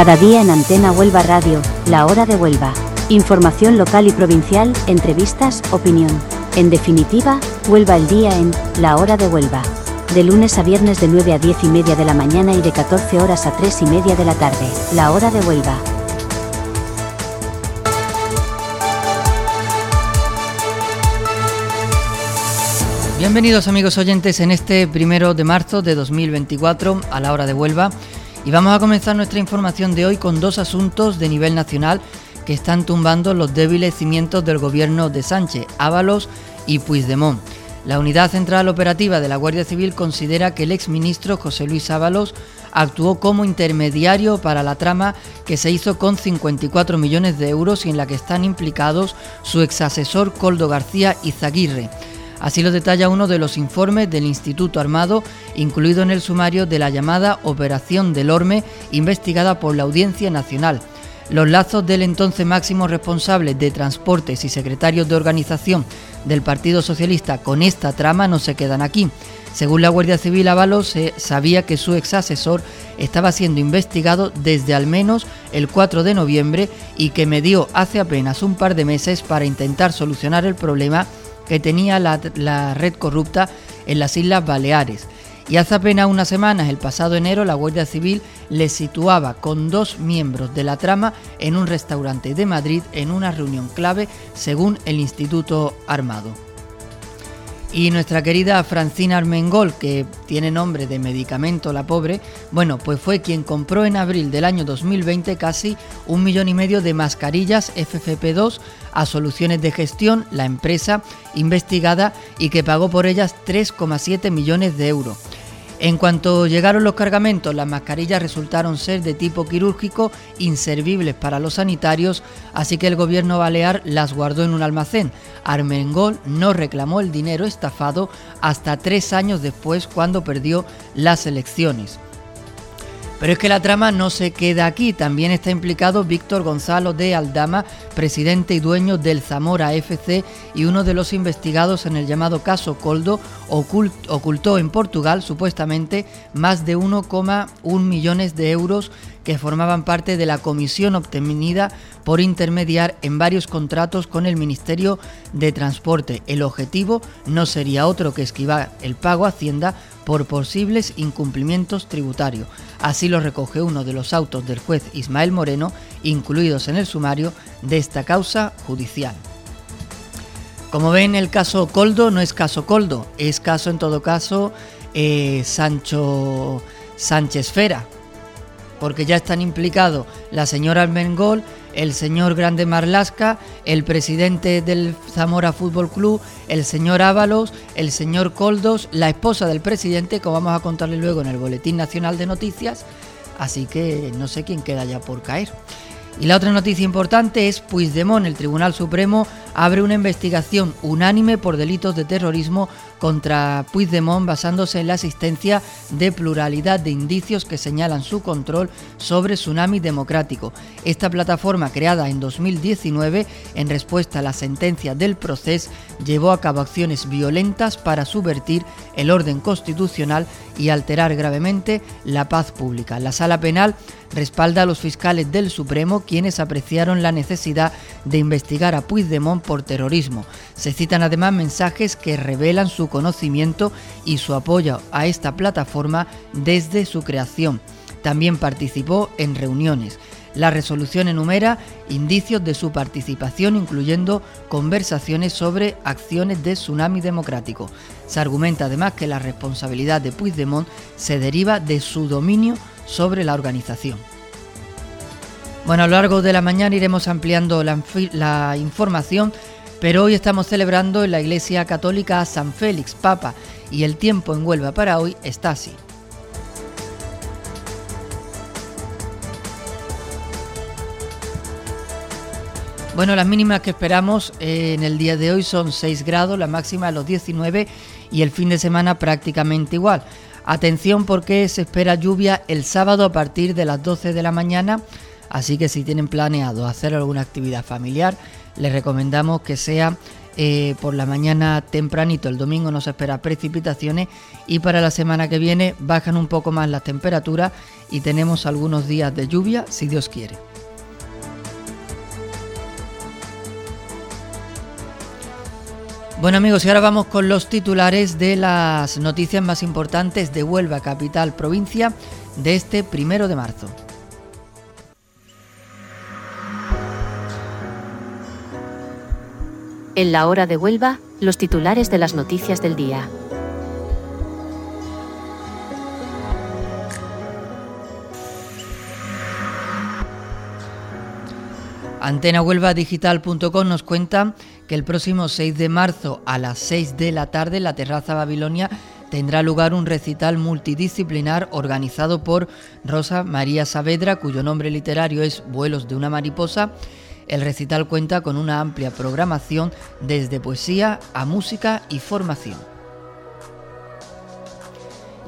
Cada día en Antena Huelva Radio, La Hora de Huelva. Información local y provincial, entrevistas, opinión. En definitiva, Huelva el día en La Hora de Huelva. De lunes a viernes de 9 a 10 y media de la mañana y de 14 horas a 3 y media de la tarde. La Hora de Huelva. Bienvenidos amigos oyentes en este primero de marzo de 2024 a la hora de Huelva y vamos a comenzar nuestra información de hoy con dos asuntos de nivel nacional que están tumbando los débiles cimientos del gobierno de Sánchez, Ábalos y Puigdemont. La Unidad Central Operativa de la Guardia Civil considera que el exministro José Luis Ábalos actuó como intermediario para la trama que se hizo con 54 millones de euros y en la que están implicados su exasesor Coldo García Izaguirre Así lo detalla uno de los informes del Instituto Armado, incluido en el sumario de la llamada Operación del Orme, investigada por la Audiencia Nacional. Los lazos del entonces máximo responsable de transportes y secretario de organización del Partido Socialista con esta trama no se quedan aquí. Según la Guardia Civil Avalos, se sabía que su ex asesor estaba siendo investigado desde al menos el 4 de noviembre y que me dio hace apenas un par de meses para intentar solucionar el problema que tenía la, red corrupta en las Islas Baleares. Y hace apenas unas semanas, el pasado enero, la Guardia Civil le situaba con dos miembros de la trama en un restaurante de Madrid en una reunión clave, según el Instituto Armado. Y nuestra querida Francina Armengol, que tiene nombre de medicamento la pobre, bueno, pues fue quien compró en abril del año 2020 casi un millón y medio de mascarillas FFP2 a Soluciones de Gestión, la empresa investigada, y que pagó por ellas 3,7 millones de euros. En cuanto llegaron los cargamentos, las mascarillas resultaron ser de tipo quirúrgico, inservibles para los sanitarios, así que el gobierno balear las guardó en un almacén. Armengol no reclamó el dinero estafado hasta tres años después cuando perdió las elecciones. Pero es que la trama no se queda aquí, también está implicado Víctor Gonzalo de Aldama, presidente y dueño del Zamora FC y uno de los investigados en el llamado caso Coldo, ocultó en Portugal supuestamente más de 1,1 millones de euros que formaban parte de la comisión obtenida por intermediar en varios contratos con el Ministerio de Transporte. El objetivo no sería otro que esquivar el pago a Hacienda por posibles incumplimientos tributarios. Así lo recoge uno de los autos del juez Ismael Moreno, incluidos en el sumario de esta causa judicial. Como ven, el caso Coldo no es caso Coldo, es caso en todo caso eh, Sancho Sánchez Fera, porque ya están implicados la señora Almengol, el señor Grande Marlasca, el presidente del Zamora Fútbol Club, el señor Ábalos, el señor Coldos, la esposa del presidente, como vamos a contarle luego en el Boletín Nacional de Noticias, así que no sé quién queda ya por caer. Y la otra noticia importante es Puigdemont, el Tribunal Supremo abre una investigación unánime por delitos de terrorismo contra Puigdemont basándose en la existencia de pluralidad de indicios que señalan su control sobre Tsunami Democrático. Esta plataforma creada en 2019 en respuesta a la sentencia del proceso llevó a cabo acciones violentas para subvertir el orden constitucional y alterar gravemente la paz pública. La sala penal respalda a los fiscales del Supremo quienes apreciaron la necesidad de investigar a Puigdemont por terrorismo. Se citan además mensajes que revelan su conocimiento y su apoyo a esta plataforma desde su creación. También participó en reuniones. La resolución enumera indicios de su participación, incluyendo conversaciones sobre acciones de tsunami democrático. Se argumenta además que la responsabilidad de Puigdemont se deriva de su dominio sobre la organización. Bueno, a lo largo de la mañana iremos ampliando la, información, pero hoy estamos celebrando en la Iglesia Católica San Félix, Papa, y el tiempo en Huelva para hoy está así. Bueno, las mínimas que esperamos eh, en el día de hoy son 6 grados, la máxima a los 19 y el fin de semana prácticamente igual. Atención porque se espera lluvia el sábado a partir de las 12 de la mañana, así que si tienen planeado hacer alguna actividad familiar, les recomendamos que sea eh, por la mañana tempranito, el domingo no se espera precipitaciones y para la semana que viene bajan un poco más las temperaturas y tenemos algunos días de lluvia si Dios quiere. Bueno amigos, y ahora vamos con los titulares de las noticias más importantes de Huelva, capital, provincia, de este primero de marzo. En la hora de Huelva, los titulares de las noticias del día. AntenaHuelvaDigital.com nos cuenta que el próximo 6 de marzo a las 6 de la tarde en la Terraza Babilonia tendrá lugar un recital multidisciplinar organizado por Rosa María Saavedra, cuyo nombre literario es Vuelos de una mariposa. El recital cuenta con una amplia programación desde poesía a música y formación.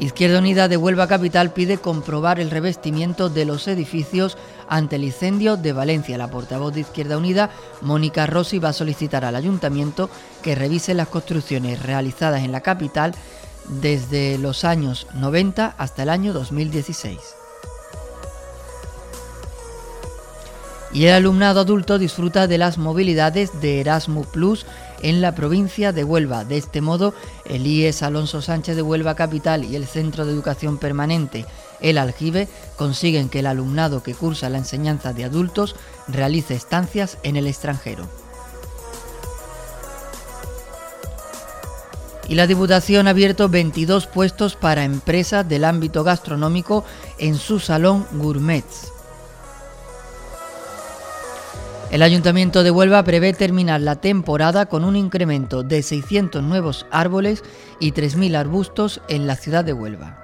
Izquierda Unida de Huelva Capital pide comprobar el revestimiento de los edificios ante el incendio de Valencia. La portavoz de Izquierda Unida, Mónica Rossi, va a solicitar al ayuntamiento que revise las construcciones realizadas en la capital desde los años 90 hasta el año 2016. Y el alumnado adulto disfruta de las movilidades de Erasmus Plus en la provincia de Huelva. De este modo, el IES Alonso Sánchez de Huelva Capital y el Centro de Educación Permanente El Aljibe consiguen que el alumnado que cursa la enseñanza de adultos realice estancias en el extranjero. Y la Diputación ha abierto 22 puestos para empresas del ámbito gastronómico en su salón Gourmets. El Ayuntamiento de Huelva prevé terminar la temporada con un incremento de 600 nuevos árboles y 3.000 arbustos en la ciudad de Huelva.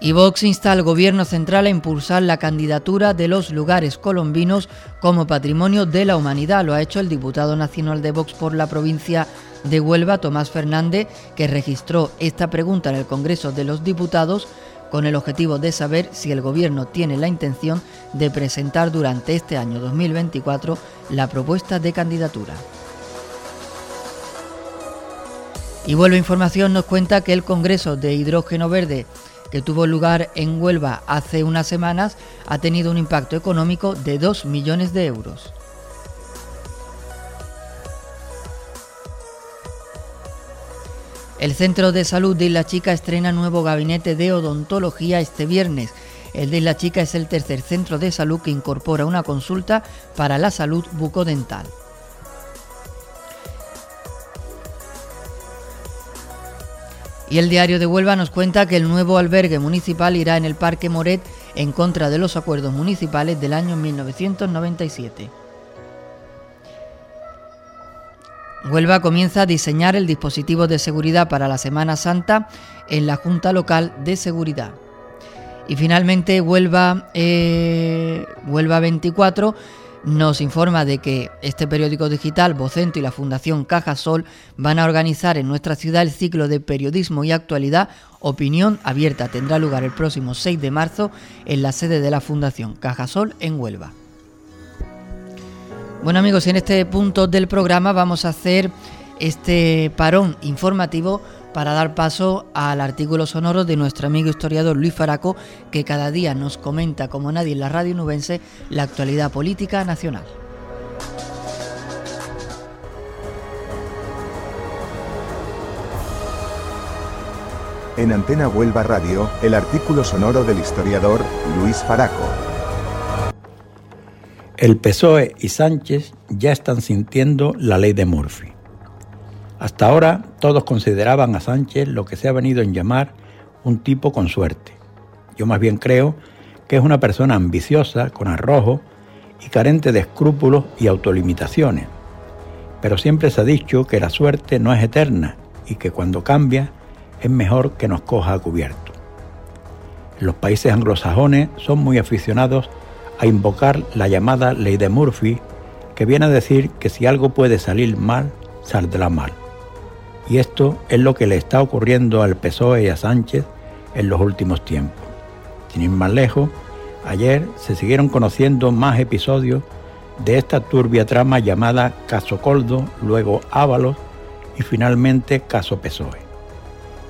Y Vox insta al Gobierno Central a impulsar la candidatura de los lugares colombinos como patrimonio de la humanidad. Lo ha hecho el diputado nacional de Vox por la provincia de Huelva, Tomás Fernández, que registró esta pregunta en el Congreso de los Diputados con el objetivo de saber si el Gobierno tiene la intención de presentar durante este año 2024 la propuesta de candidatura. Y Vuelvo Información nos cuenta que el Congreso de Hidrógeno Verde que tuvo lugar en Huelva hace unas semanas ha tenido un impacto económico de 2 millones de euros. El Centro de Salud de Isla Chica estrena nuevo gabinete de odontología este viernes. El de Isla Chica es el tercer centro de salud que incorpora una consulta para la salud bucodental. Y el diario de Huelva nos cuenta que el nuevo albergue municipal irá en el Parque Moret en contra de los acuerdos municipales del año 1997. Huelva comienza a diseñar el dispositivo de seguridad para la Semana Santa en la Junta Local de Seguridad. Y finalmente Huelva, eh, Huelva 24 nos informa de que este periódico digital, Vocento y la Fundación Cajasol van a organizar en nuestra ciudad el ciclo de periodismo y actualidad Opinión Abierta. Tendrá lugar el próximo 6 de marzo en la sede de la Fundación Cajasol en Huelva. Bueno amigos, en este punto del programa vamos a hacer este parón informativo para dar paso al artículo sonoro de nuestro amigo historiador Luis Faraco, que cada día nos comenta como nadie en la radio nubense la actualidad política nacional. En Antena Huelva Radio, el artículo sonoro del historiador Luis Faraco. El PSOE y Sánchez ya están sintiendo la ley de Murphy. Hasta ahora todos consideraban a Sánchez lo que se ha venido en llamar un tipo con suerte. Yo más bien creo que es una persona ambiciosa, con arrojo y carente de escrúpulos y autolimitaciones. Pero siempre se ha dicho que la suerte no es eterna y que cuando cambia es mejor que nos coja a cubierto. Los países anglosajones son muy aficionados a invocar la llamada ley de Murphy, que viene a decir que si algo puede salir mal, saldrá mal. Y esto es lo que le está ocurriendo al PSOE y a Sánchez en los últimos tiempos. Sin ir más lejos, ayer se siguieron conociendo más episodios de esta turbia trama llamada Caso Coldo, luego Ábalos y finalmente Caso PSOE,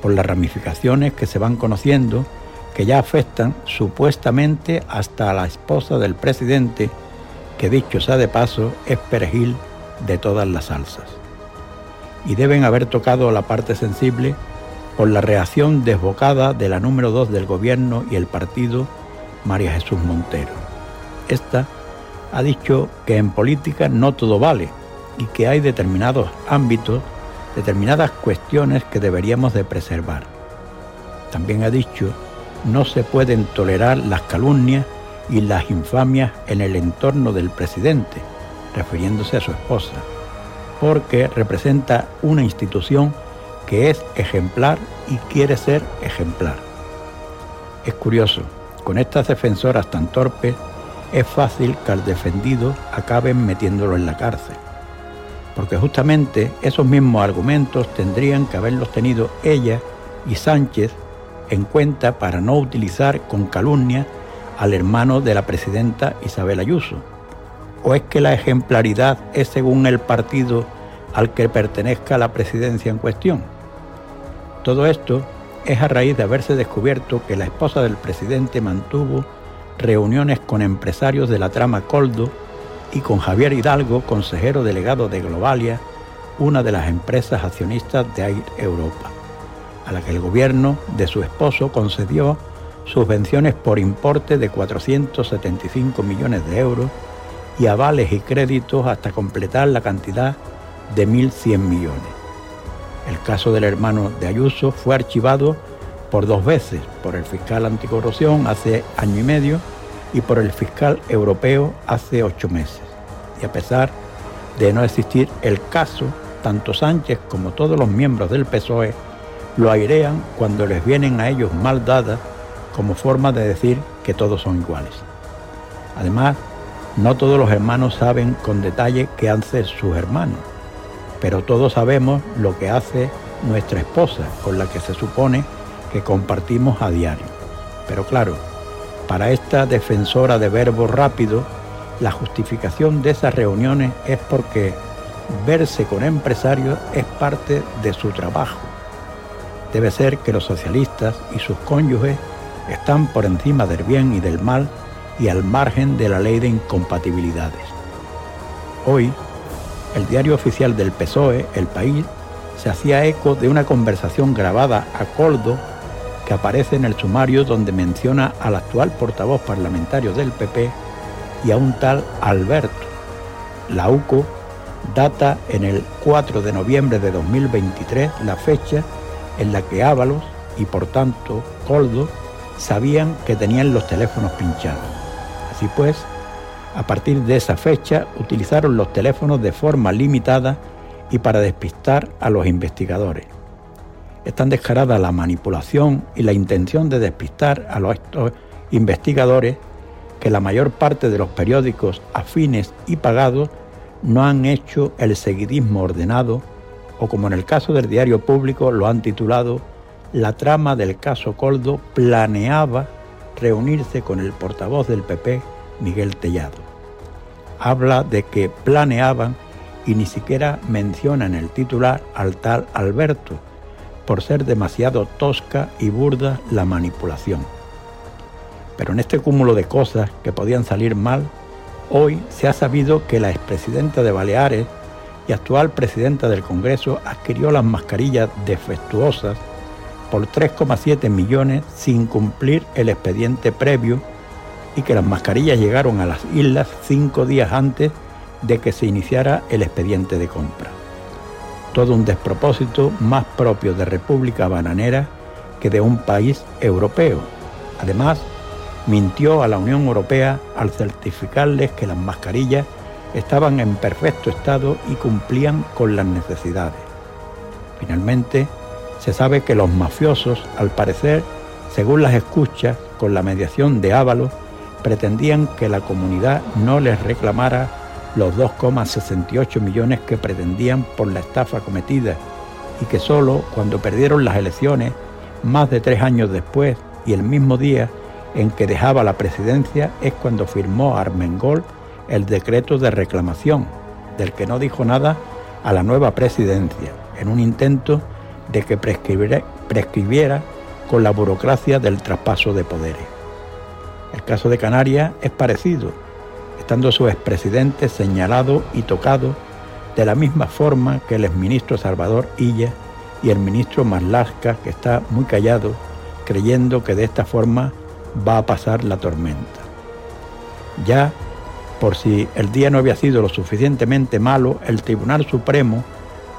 por las ramificaciones que se van conociendo que ya afectan supuestamente hasta a la esposa del presidente, que dicho sea de paso es perejil de todas las salsas. Y deben haber tocado la parte sensible por la reacción desbocada de la número dos del gobierno y el partido, María Jesús Montero. Esta ha dicho que en política no todo vale y que hay determinados ámbitos, determinadas cuestiones que deberíamos de preservar. También ha dicho no se pueden tolerar las calumnias y las infamias en el entorno del presidente, refiriéndose a su esposa, porque representa una institución que es ejemplar y quiere ser ejemplar. Es curioso, con estas defensoras tan torpes, es fácil que al defendido acaben metiéndolo en la cárcel, porque justamente esos mismos argumentos tendrían que haberlos tenido ella y Sánchez en cuenta para no utilizar con calumnia al hermano de la presidenta Isabel Ayuso? ¿O es que la ejemplaridad es según el partido al que pertenezca la presidencia en cuestión? Todo esto es a raíz de haberse descubierto que la esposa del presidente mantuvo reuniones con empresarios de la trama Coldo y con Javier Hidalgo, consejero delegado de Globalia, una de las empresas accionistas de Air Europa a la que el gobierno de su esposo concedió subvenciones por importe de 475 millones de euros y avales y créditos hasta completar la cantidad de 1.100 millones. El caso del hermano de Ayuso fue archivado por dos veces, por el fiscal anticorrupción hace año y medio y por el fiscal europeo hace ocho meses. Y a pesar de no existir el caso, tanto Sánchez como todos los miembros del PSOE lo airean cuando les vienen a ellos mal dadas como forma de decir que todos son iguales. Además, no todos los hermanos saben con detalle qué hacen sus hermanos, pero todos sabemos lo que hace nuestra esposa, con la que se supone que compartimos a diario. Pero claro, para esta defensora de verbos rápidos, la justificación de esas reuniones es porque verse con empresarios es parte de su trabajo debe ser que los socialistas y sus cónyuges están por encima del bien y del mal y al margen de la ley de incompatibilidades. Hoy, el diario oficial del PSOE, El País, se hacía eco de una conversación grabada a Coldo que aparece en el sumario donde menciona al actual portavoz parlamentario del PP y a un tal Alberto. La UCO data en el 4 de noviembre de 2023 la fecha en la que Ábalos y por tanto Coldo sabían que tenían los teléfonos pinchados. Así pues, a partir de esa fecha utilizaron los teléfonos de forma limitada y para despistar a los investigadores. Es tan descarada la manipulación y la intención de despistar a los investigadores que la mayor parte de los periódicos afines y pagados no han hecho el seguidismo ordenado o como en el caso del diario público lo han titulado, la trama del caso Coldo planeaba reunirse con el portavoz del PP, Miguel Tellado. Habla de que planeaban y ni siquiera menciona en el titular al tal Alberto, por ser demasiado tosca y burda la manipulación. Pero en este cúmulo de cosas que podían salir mal, hoy se ha sabido que la expresidenta de Baleares, y actual presidenta del Congreso adquirió las mascarillas defectuosas por 3,7 millones sin cumplir el expediente previo y que las mascarillas llegaron a las islas cinco días antes de que se iniciara el expediente de compra. Todo un despropósito más propio de República Bananera que de un país europeo. Además, mintió a la Unión Europea al certificarles que las mascarillas estaban en perfecto estado y cumplían con las necesidades. Finalmente, se sabe que los mafiosos, al parecer, según las escuchas, con la mediación de Ábalos, pretendían que la comunidad no les reclamara los 2,68 millones que pretendían por la estafa cometida y que solo cuando perdieron las elecciones, más de tres años después y el mismo día en que dejaba la presidencia, es cuando firmó Armengol el decreto de reclamación, del que no dijo nada a la nueva presidencia, en un intento de que prescribiera, con la burocracia del traspaso de poderes. El caso de Canarias es parecido, estando su expresidente señalado y tocado de la misma forma que el exministro Salvador Illa y el ministro Marlasca, que está muy callado, creyendo que de esta forma va a pasar la tormenta. Ya, por si el día no había sido lo suficientemente malo, el Tribunal Supremo,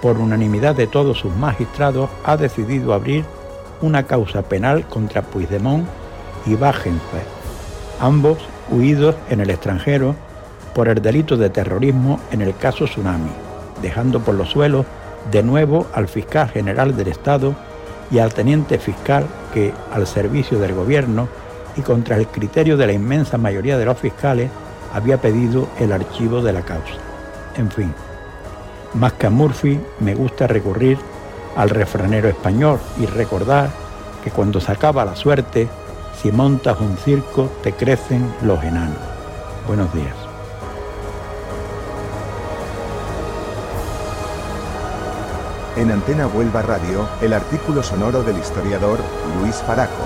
por unanimidad de todos sus magistrados, ha decidido abrir una causa penal contra Puigdemont y Wagenknecht, ambos huidos en el extranjero por el delito de terrorismo en el caso Tsunami, dejando por los suelos de nuevo al fiscal general del Estado y al teniente fiscal que, al servicio del gobierno y contra el criterio de la inmensa mayoría de los fiscales, había pedido el archivo de la causa. En fin, más que a Murphy, me gusta recurrir al refranero español y recordar que cuando se acaba la suerte, si montas un circo, te crecen los enanos. Buenos días. En Antena Huelva Radio, el artículo sonoro del historiador Luis Faraco.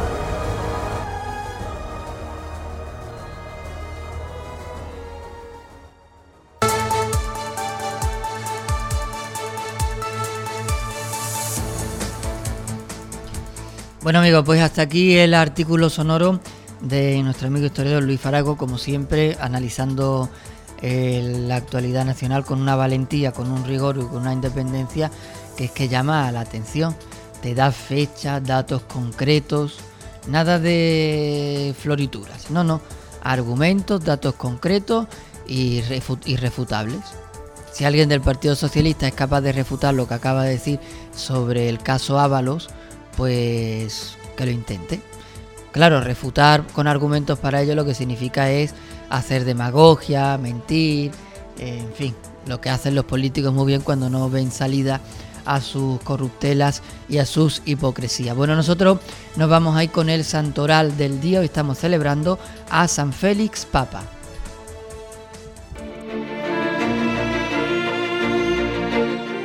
Bueno amigos, pues hasta aquí el artículo sonoro de nuestro amigo historiador Luis Faraco, como siempre, analizando eh, la actualidad nacional con una valentía, con un rigor y con una independencia que es que llama la atención. Te da fechas, datos concretos, nada de florituras, no, no, argumentos, datos concretos y irrefutables. Si alguien del Partido Socialista es capaz de refutar lo que acaba de decir sobre el caso Ábalos, pues que lo intente. Claro, refutar con argumentos para ello lo que significa es hacer demagogia, mentir, en fin, lo que hacen los políticos muy bien cuando no ven salida a sus corruptelas y a sus hipocresías. Bueno, nosotros nos vamos ahí con el santoral del día. Hoy estamos celebrando a San Félix Papa.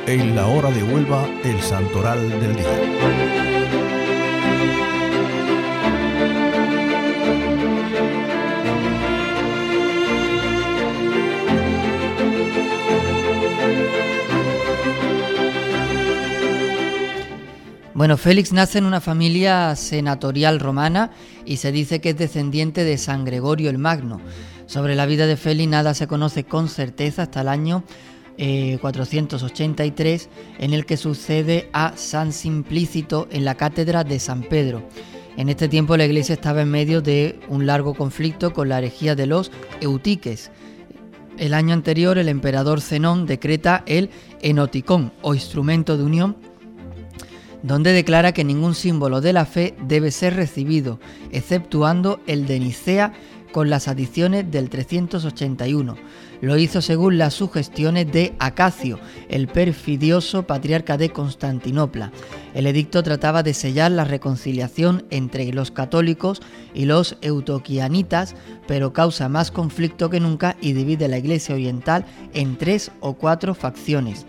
En la hora de Huelva, el santoral del día. Bueno, Félix nace en una familia senatorial romana y se dice que es descendiente de San Gregorio el Magno. Sobre la vida de Félix nada se conoce con certeza hasta el año 483, eh, en el que sucede a San Simplícito en la cátedra de San Pedro. En este tiempo la iglesia estaba en medio de un largo conflicto con la herejía de los eutiques. El año anterior el emperador Zenón decreta el enoticón o instrumento de unión donde declara que ningún símbolo de la fe debe ser recibido, exceptuando el de Nicea con las adiciones del 381. Lo hizo según las sugestiones de Acacio, el perfidioso patriarca de Constantinopla. El edicto trataba de sellar la reconciliación entre los católicos y los eutoquianitas, pero causa más conflicto que nunca y divide la Iglesia Oriental en tres o cuatro facciones.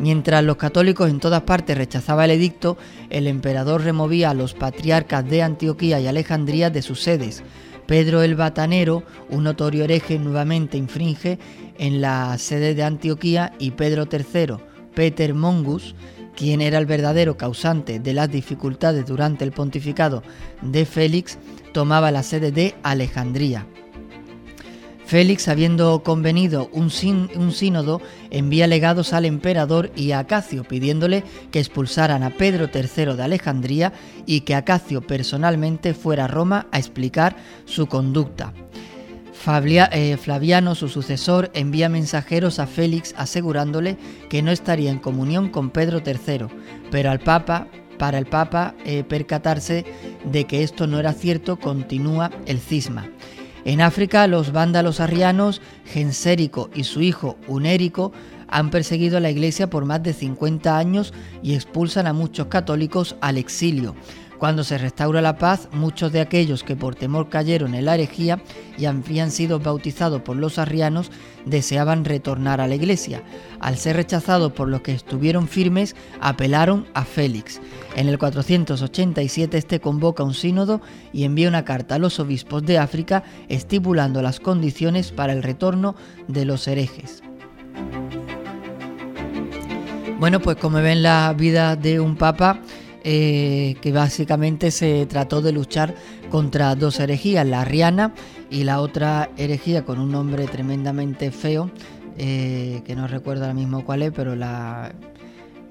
Mientras los católicos en todas partes rechazaban el edicto, el emperador removía a los patriarcas de Antioquía y Alejandría de sus sedes. Pedro el Batanero, un notorio hereje, nuevamente infringe en la sede de Antioquía y Pedro III, Peter Mongus, quien era el verdadero causante de las dificultades durante el pontificado de Félix, tomaba la sede de Alejandría. Félix, habiendo convenido un, sínodo, envía legados al emperador y a Acacio, pidiéndole que expulsaran a Pedro III de Alejandría y que Acacio personalmente fuera a Roma a explicar su conducta. Eh, Flaviano, su sucesor, envía mensajeros a Félix asegurándole que no estaría en comunión con Pedro III, pero al Papa, para el Papa eh, percatarse de que esto no era cierto, continúa el cisma. En África, los vándalos arrianos, Gensérico y su hijo Unérico, han perseguido a la iglesia por más de 50 años y expulsan a muchos católicos al exilio. Cuando se restaura la paz, muchos de aquellos que por temor cayeron en la herejía y habían sido bautizados por los arrianos deseaban retornar a la iglesia. Al ser rechazados por los que estuvieron firmes, apelaron a Félix. En el 487 este convoca un sínodo y envía una carta a los obispos de África estipulando las condiciones para el retorno de los herejes. Bueno, pues como ven la vida de un papa, eh, que básicamente se trató de luchar contra dos herejías, la arriana y la otra herejía con un nombre tremendamente feo, eh, que no recuerdo ahora mismo cuál es, pero la,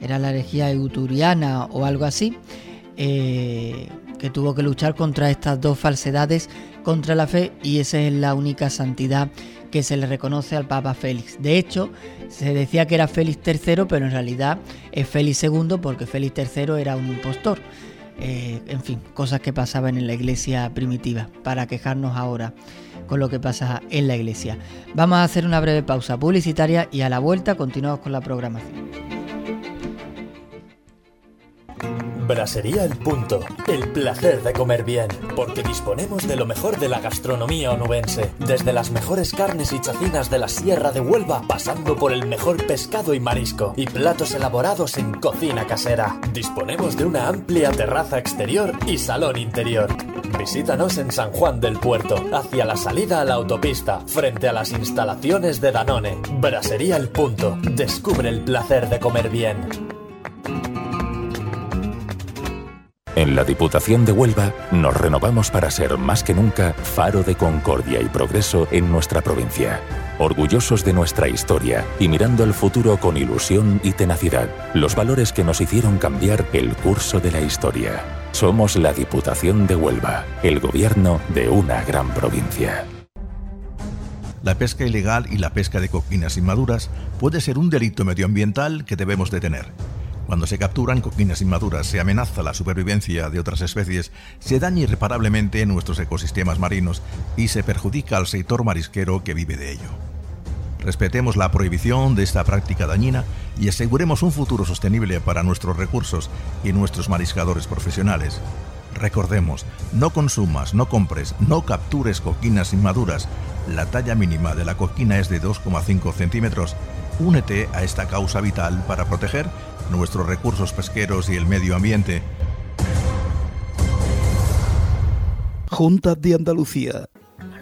era la herejía euturiana o algo así, eh, que tuvo que luchar contra estas dos falsedades contra la fe y esa es la única santidad que se le reconoce al Papa Félix. De hecho, se decía que era Félix III, pero en realidad es Félix II porque Félix III era un impostor. Eh, en fin, cosas que pasaban en la iglesia primitiva, para quejarnos ahora con lo que pasa en la iglesia. Vamos a hacer una breve pausa publicitaria y a la vuelta continuamos con la programación. Brasería El Punto. El placer de comer bien. Porque disponemos de lo mejor de la gastronomía onubense. Desde las mejores carnes y chacinas de la Sierra de Huelva, pasando por el mejor pescado y marisco. Y platos elaborados en cocina casera. Disponemos de una amplia terraza exterior y salón interior. Visítanos en San Juan del Puerto, hacia la salida a la autopista, frente a las instalaciones de Danone. Brasería El Punto. Descubre el placer de comer bien. En la Diputación de Huelva nos renovamos para ser más que nunca faro de concordia y progreso en nuestra provincia. Orgullosos de nuestra historia y mirando al futuro con ilusión y tenacidad, los valores que nos hicieron cambiar el curso de la historia. Somos la Diputación de Huelva, el gobierno de una gran provincia. La pesca ilegal y la pesca de coquinas inmaduras puede ser un delito medioambiental que debemos detener. Cuando se capturan coquinas inmaduras, se amenaza la supervivencia de otras especies, se daña irreparablemente nuestros ecosistemas marinos y se perjudica al sector marisquero que vive de ello. Respetemos la prohibición de esta práctica dañina y aseguremos un futuro sostenible para nuestros recursos y nuestros mariscadores profesionales. Recordemos, no consumas, no compres, no captures coquinas inmaduras. La talla mínima de la coquina es de 2,5 centímetros. Únete a esta causa vital para proteger nuestros recursos pesqueros y el medio ambiente. Junta de Andalucía.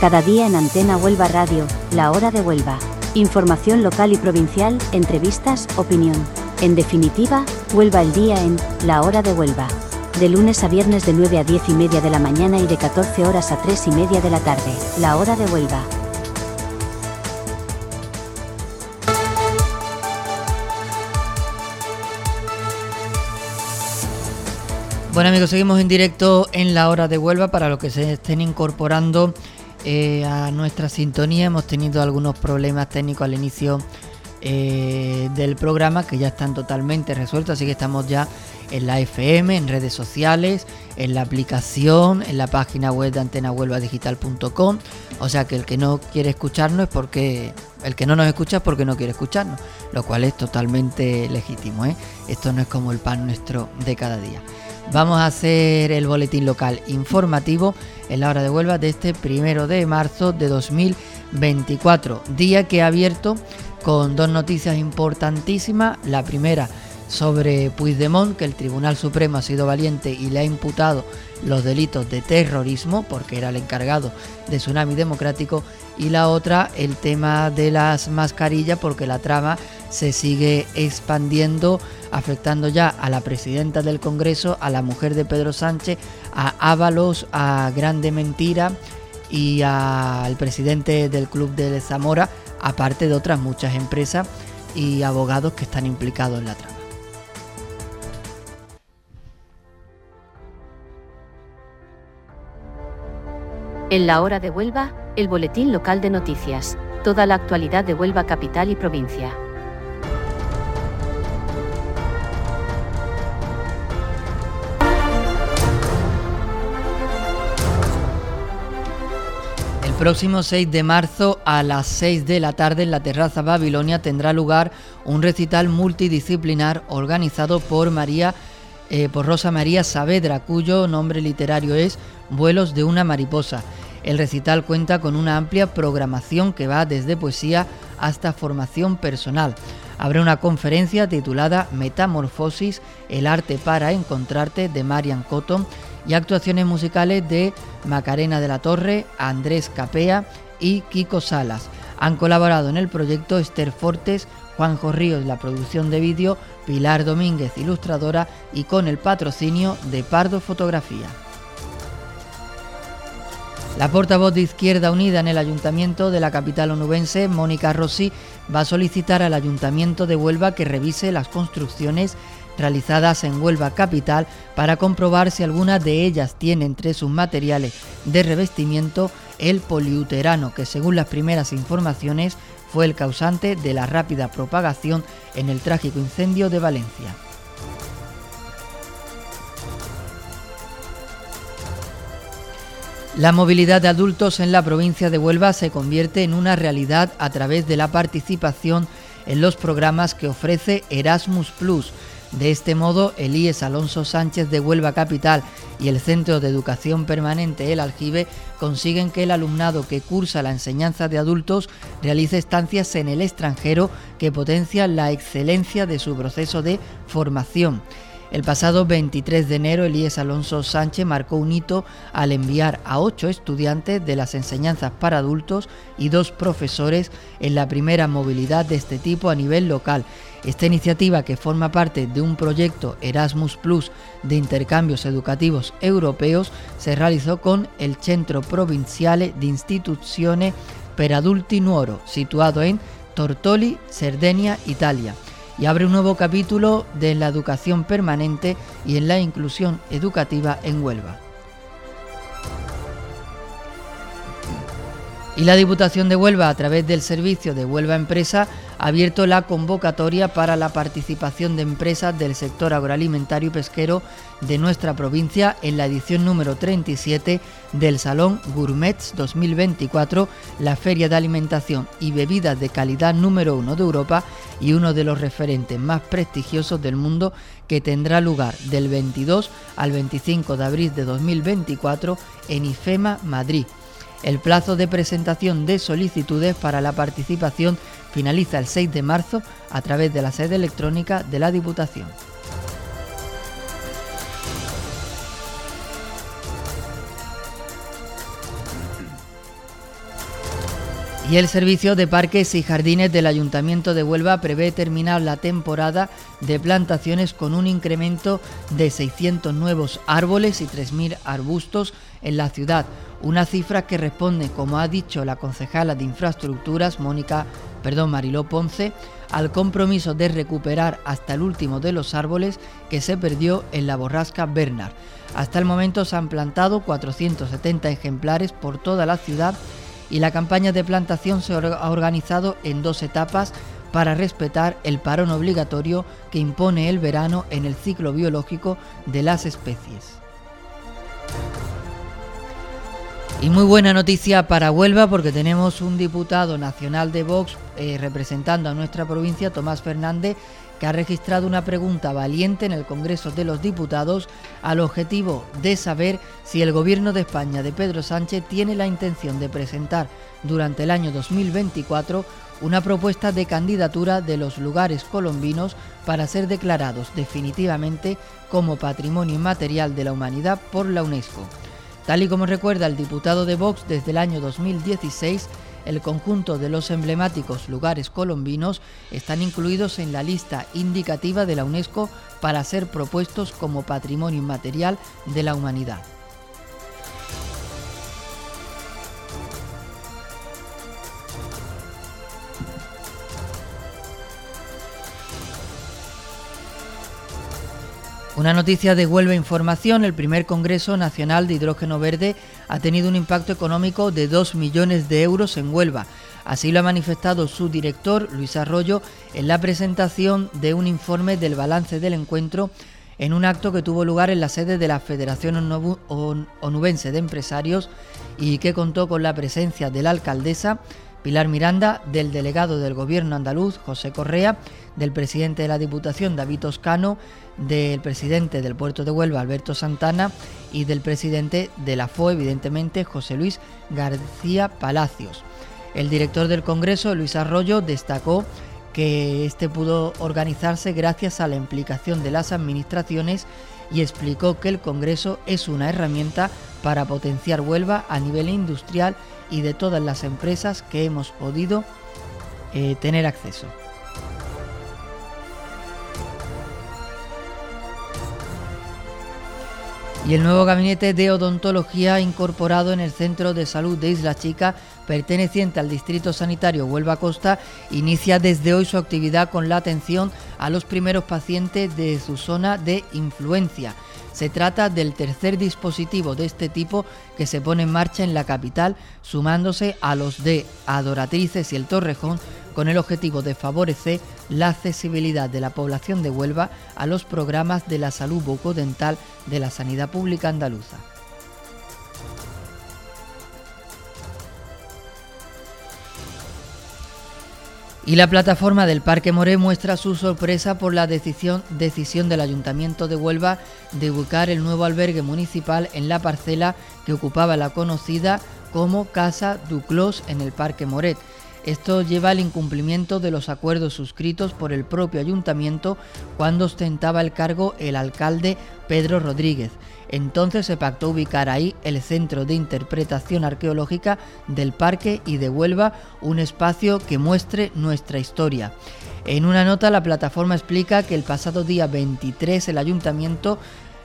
Cada día en Antena Huelva Radio, La Hora de Huelva. Información local y provincial, entrevistas, opinión. En definitiva, Huelva el día en La Hora de Huelva. De lunes a viernes de 9 a 10 y media de la mañana y de 14 horas a 3 y media de la tarde. La Hora de Huelva. Bueno amigos, seguimos en directo en la hora de Huelva para los que se estén incorporando eh, a nuestra sintonía. Hemos tenido algunos problemas técnicos al inicio eh, del programa que ya están totalmente resueltos, así que estamos ya en la FM, en redes sociales, en la aplicación, en la página web de antenahuelvadigital.com. O sea que el que no quiere escucharnos es porque el que no nos escucha es porque no quiere escucharnos, lo cual es totalmente legítimo. ¿eh? Esto no es como el pan nuestro de cada día. Vamos a hacer el boletín local informativo en la hora de Huelva de este primero de marzo de 2024, día que ha abierto con dos noticias importantísimas. La primera sobre Puigdemont, que el Tribunal Supremo ha sido valiente y le ha imputado los delitos de terrorismo, porque era el encargado de Tsunami Democrático, y la otra, el tema de las mascarillas, porque la trama se sigue expandiendo, afectando ya a la presidenta del Congreso, a la mujer de Pedro Sánchez, a Ábalos, a Grande Mentira y al presidente del Club de Zamora, aparte de otras muchas empresas y abogados que están implicados en la trama. En la hora de Huelva, el boletín local de noticias. Toda la actualidad de Huelva capital y provincia. Próximo 6 de marzo a las 6 de la tarde en la terraza Babilonia tendrá lugar un recital multidisciplinar organizado por María eh, por Rosa María Saavedra, cuyo nombre literario es Vuelos de una mariposa. El recital cuenta con una amplia programación que va desde poesía hasta formación personal. Habrá una conferencia titulada Metamorfosis, el arte para encontrarte de Marian Cotton y actuaciones musicales de Macarena de la Torre, Andrés Capea y Kiko Salas. Han colaborado en el proyecto Esther Fortes, Juanjo Ríos la producción de vídeo, Pilar Domínguez ilustradora y con el patrocinio de Pardo Fotografía. La portavoz de Izquierda Unida en el Ayuntamiento de la capital onubense, Mónica Rossi, va a solicitar al Ayuntamiento de Huelva que revise las construcciones realizadas en Huelva Capital para comprobar si alguna de ellas tiene entre sus materiales de revestimiento el poliuterano, que según las primeras informaciones fue el causante de la rápida propagación en el trágico incendio de Valencia. La movilidad de adultos en la provincia de Huelva se convierte en una realidad a través de la participación en los programas que ofrece Erasmus de este modo, el IES Alonso Sánchez de Huelva Capital y el Centro de Educación Permanente El Aljibe consiguen que el alumnado que cursa la enseñanza de adultos realice estancias en el extranjero que potencian la excelencia de su proceso de formación. El pasado 23 de enero, Elías Alonso Sánchez marcó un hito al enviar a ocho estudiantes de las enseñanzas para adultos y dos profesores en la primera movilidad de este tipo a nivel local. Esta iniciativa, que forma parte de un proyecto Erasmus Plus de intercambios educativos europeos, se realizó con el Centro Provinciale di Istituzione per Adulti Nuoro, situado en Tortoli, Cerdeña, Italia y abre un nuevo capítulo de la educación permanente y en la inclusión educativa en Huelva. Y la Diputación de Huelva, a través del servicio de Huelva Empresa, ha abierto la convocatoria para la participación de empresas del sector agroalimentario y pesquero de nuestra provincia en la edición número 37 del Salón Gourmets 2024, la feria de alimentación y bebidas de calidad número uno de Europa y uno de los referentes más prestigiosos del mundo que tendrá lugar del 22 al 25 de abril de 2024 en IFEMA, Madrid. El plazo de presentación de solicitudes para la participación finaliza el 6 de marzo a través de la sede electrónica de la Diputación. Y el Servicio de Parques y Jardines del Ayuntamiento de Huelva prevé terminar la temporada de plantaciones con un incremento de 600 nuevos árboles y 3.000 arbustos en la ciudad, una cifra que responde, como ha dicho la concejala de Infraestructuras, Mónica, perdón, Mariló Ponce, al compromiso de recuperar hasta el último de los árboles que se perdió en la borrasca Bernard. Hasta el momento se han plantado 470 ejemplares por toda la ciudad y la campaña de plantación se ha organizado en dos etapas para respetar el parón obligatorio que impone el verano en el ciclo biológico de las especies. Y muy buena noticia para Huelva porque tenemos un diputado nacional de Vox eh, representando a nuestra provincia, Tomás Fernández, que ha registrado una pregunta valiente en el Congreso de los Diputados al objetivo de saber si el Gobierno de España de Pedro Sánchez tiene la intención de presentar durante el año 2024 una propuesta de candidatura de los lugares colombinos para ser declarados definitivamente como Patrimonio Inmaterial de la Humanidad por la UNESCO. Tal y como recuerda el diputado de Vox desde el año 2016, el conjunto de los emblemáticos lugares colombinos están incluidos en la lista indicativa de la UNESCO para ser propuestos como patrimonio inmaterial de la humanidad. Una noticia de Huelva Información, el primer Congreso Nacional de Hidrógeno Verde ha tenido un impacto económico de 2 millones de euros en Huelva. Así lo ha manifestado su director, Luis Arroyo, en la presentación de un informe del balance del encuentro en un acto que tuvo lugar en la sede de la Federación Onubense de Empresarios y que contó con la presencia de la alcaldesa Pilar Miranda, del delegado del Gobierno andaluz, José Correa, del presidente de la Diputación, David Toscano, del presidente del puerto de Huelva, Alberto Santana, y del presidente de la FOE, evidentemente, José Luis García Palacios. El director del Congreso, Luis Arroyo, destacó que este pudo organizarse gracias a la implicación de las administraciones y explicó que el Congreso es una herramienta para potenciar Huelva a nivel industrial y de todas las empresas que hemos podido eh, tener acceso. Y el nuevo gabinete de odontología incorporado en el Centro de Salud de Isla Chica, perteneciente al Distrito Sanitario Huelva Costa, inicia desde hoy su actividad con la atención a los primeros pacientes de su zona de influencia. Se trata del tercer dispositivo de este tipo que se pone en marcha en la capital, sumándose a los de Adoratrices y el Torrejón, con el objetivo de favorecer la accesibilidad de la población de Huelva a los programas de la salud bucodental de la sanidad pública andaluza. Y la plataforma del Parque Moré muestra su sorpresa por la decisión, decisión del Ayuntamiento de Huelva de ubicar el nuevo albergue municipal en la parcela que ocupaba la conocida como Casa Duclos en el Parque Moret. Esto lleva al incumplimiento de los acuerdos suscritos por el propio ayuntamiento cuando ostentaba el cargo el alcalde Pedro Rodríguez. Entonces se pactó ubicar ahí el Centro de Interpretación Arqueológica del Parque y de Huelva, un espacio que muestre nuestra historia. En una nota la plataforma explica que el pasado día 23 el ayuntamiento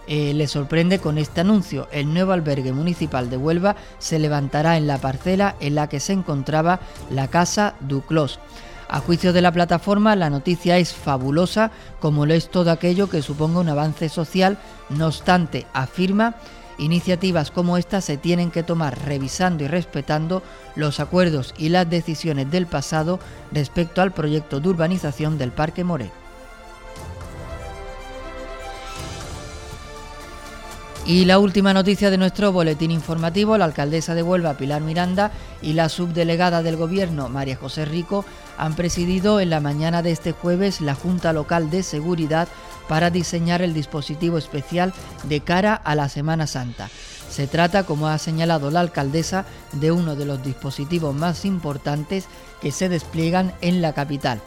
eh, le sorprende con este anuncio. El nuevo albergue municipal de Huelva se levantará en la parcela en la que se encontraba la casa Duclos. A juicio de la plataforma, la noticia es fabulosa, como lo es todo aquello que suponga un avance social. No obstante, afirma, iniciativas como esta se tienen que tomar revisando y respetando los acuerdos y las decisiones del pasado respecto al proyecto de urbanización del Parque Moré. Y la última noticia de nuestro boletín informativo, la alcaldesa de Huelva, Pilar Miranda, y la subdelegada del Gobierno, María José Rico, han presidido en la mañana de este jueves la Junta Local de Seguridad para diseñar el dispositivo especial de cara a la Semana Santa. Se trata, como ha señalado la alcaldesa, de uno de los dispositivos más importantes que se despliegan en la capital.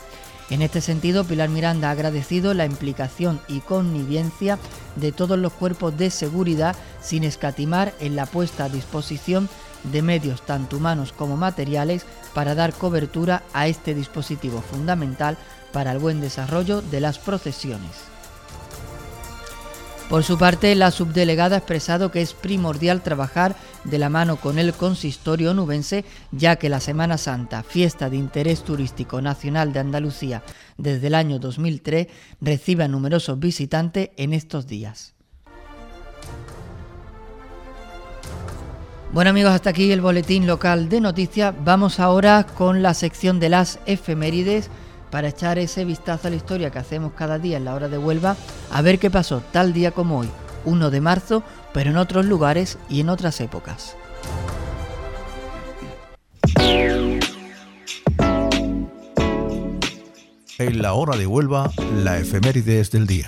En este sentido, Pilar Miranda ha agradecido la implicación y connivencia de todos los cuerpos de seguridad sin escatimar en la puesta a disposición de medios tanto humanos como materiales para dar cobertura a este dispositivo fundamental para el buen desarrollo de las procesiones. Por su parte, la subdelegada ha expresado que es primordial trabajar de la mano con el consistorio nubense, ya que la Semana Santa, fiesta de interés turístico nacional de Andalucía desde el año 2003, recibe a numerosos visitantes en estos días. Bueno amigos, hasta aquí el boletín local de noticias. Vamos ahora con la sección de las efemérides para echar ese vistazo a la historia que hacemos cada día en la hora de Huelva, a ver qué pasó tal día como hoy, 1 de marzo, pero en otros lugares y en otras épocas. En la hora de Huelva, la efemérides del día.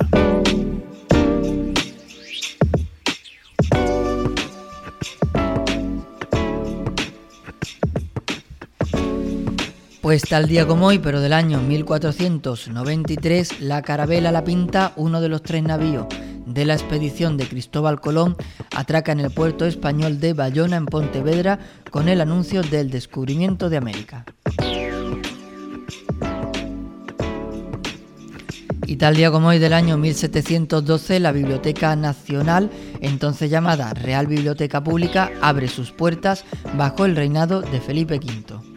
Pues tal día como hoy, pero del año 1493, la Carabela La Pinta, uno de los tres navíos de la expedición de Cristóbal Colón, atraca en el puerto español de Bayona, en Pontevedra, con el anuncio del descubrimiento de América. Y tal día como hoy del año 1712, la Biblioteca Nacional, entonces llamada Real Biblioteca Pública, abre sus puertas bajo el reinado de Felipe V.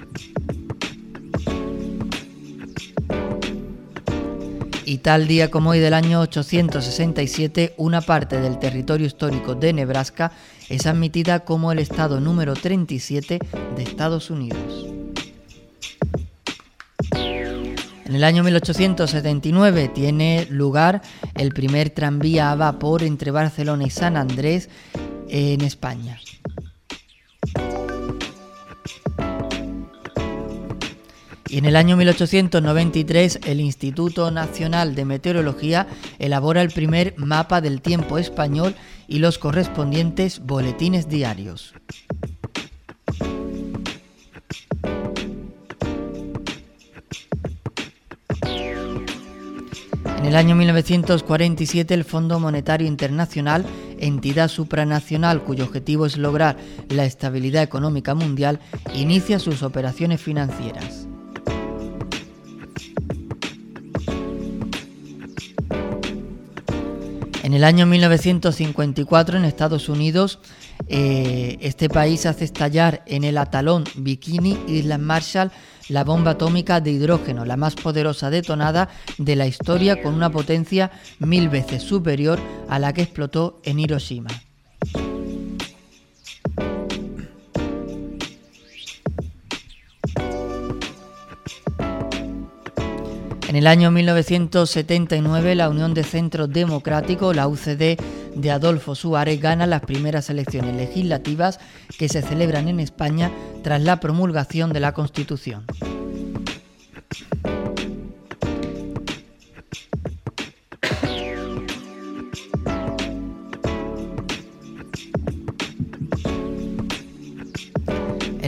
Y tal día como hoy del año 867, una parte del territorio histórico de Nebraska es admitida como el estado número 37 de Estados Unidos. En el año 1879 tiene lugar el primer tranvía a vapor entre Barcelona y San Andrés en España. Y en el año 1893 el Instituto Nacional de Meteorología elabora el primer mapa del tiempo español y los correspondientes boletines diarios. En el año 1947 el Fondo Monetario Internacional, entidad supranacional cuyo objetivo es lograr la estabilidad económica mundial, inicia sus operaciones financieras. En el año 1954 en Estados Unidos eh, este país hace estallar en el atalón Bikini Islas Marshall la bomba atómica de hidrógeno, la más poderosa detonada de la historia con una potencia mil veces superior a la que explotó en Hiroshima. En el año 1979, la Unión de Centro Democrático, la UCD de Adolfo Suárez, gana las primeras elecciones legislativas que se celebran en España tras la promulgación de la Constitución.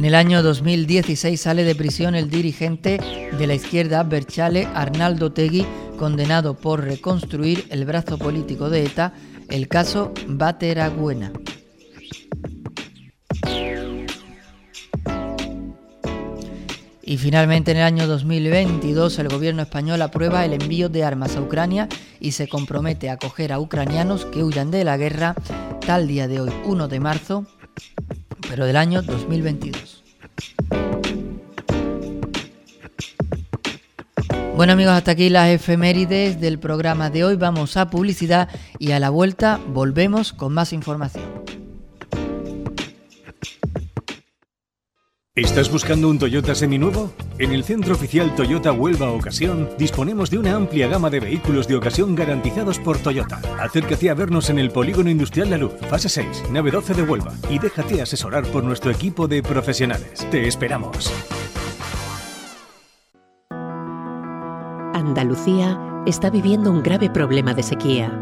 En el año 2016 sale de prisión el dirigente de la izquierda Berchale Arnaldo Tegui, condenado por reconstruir el brazo político de ETA, el caso Bateragüena. Y finalmente en el año 2022 el gobierno español aprueba el envío de armas a Ucrania y se compromete a acoger a ucranianos que huyan de la guerra tal día de hoy, 1 de marzo, pero del año 2022. Bueno amigos, hasta aquí las efemérides del programa de hoy. Vamos a publicidad y a la vuelta volvemos con más información. ¿Estás buscando un Toyota seminuevo? En el Centro Oficial Toyota Huelva Ocasión disponemos de una amplia gama de vehículos de ocasión garantizados por Toyota. Acércate a vernos en el Polígono Industrial La Luz, fase 6, nave 12 de Huelva y déjate asesorar por nuestro equipo de profesionales. Te esperamos. Andalucía está viviendo un grave problema de sequía.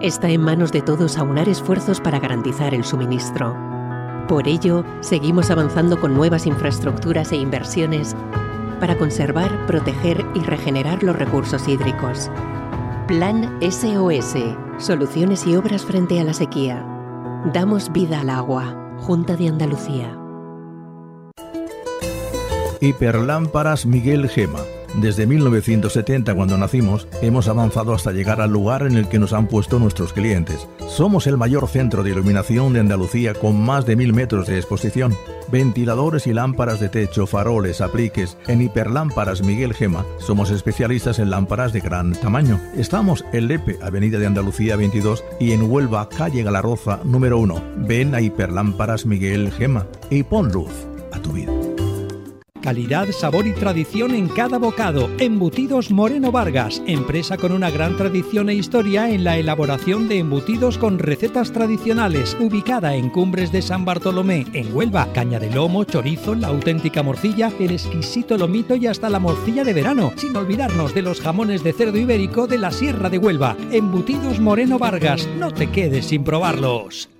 Está en manos de todos aunar esfuerzos para garantizar el suministro. Por ello, seguimos avanzando con nuevas infraestructuras e inversiones para conservar, proteger y regenerar los recursos hídricos. Plan SOS. Soluciones y obras frente a la sequía. Damos vida al agua. Junta de Andalucía. Hiperlámparas Miguel Gema desde 1970, cuando nacimos, hemos avanzado hasta llegar al lugar en el que nos han puesto nuestros clientes. Somos el mayor centro de iluminación de Andalucía con más de mil metros de exposición. Ventiladores y lámparas de techo, faroles, apliques. En Hiperlámparas Miguel Gema somos especialistas en lámparas de gran tamaño. Estamos en Lepe, Avenida de Andalucía 22 y en Huelva, calle Galarroza número 1. Ven a Hiperlámparas Miguel Gema y pon luz a tu vida. Calidad, sabor y tradición en cada bocado. Embutidos Moreno Vargas, empresa con una gran tradición e historia en la elaboración de embutidos con recetas tradicionales, ubicada en Cumbres de San Bartolomé, en Huelva. Caña de lomo, chorizo, la auténtica morcilla, el exquisito lomito y hasta la morcilla de verano, sin olvidarnos de los jamones de cerdo ibérico de la Sierra de Huelva. Embutidos Moreno Vargas, no te quedes sin probarlos.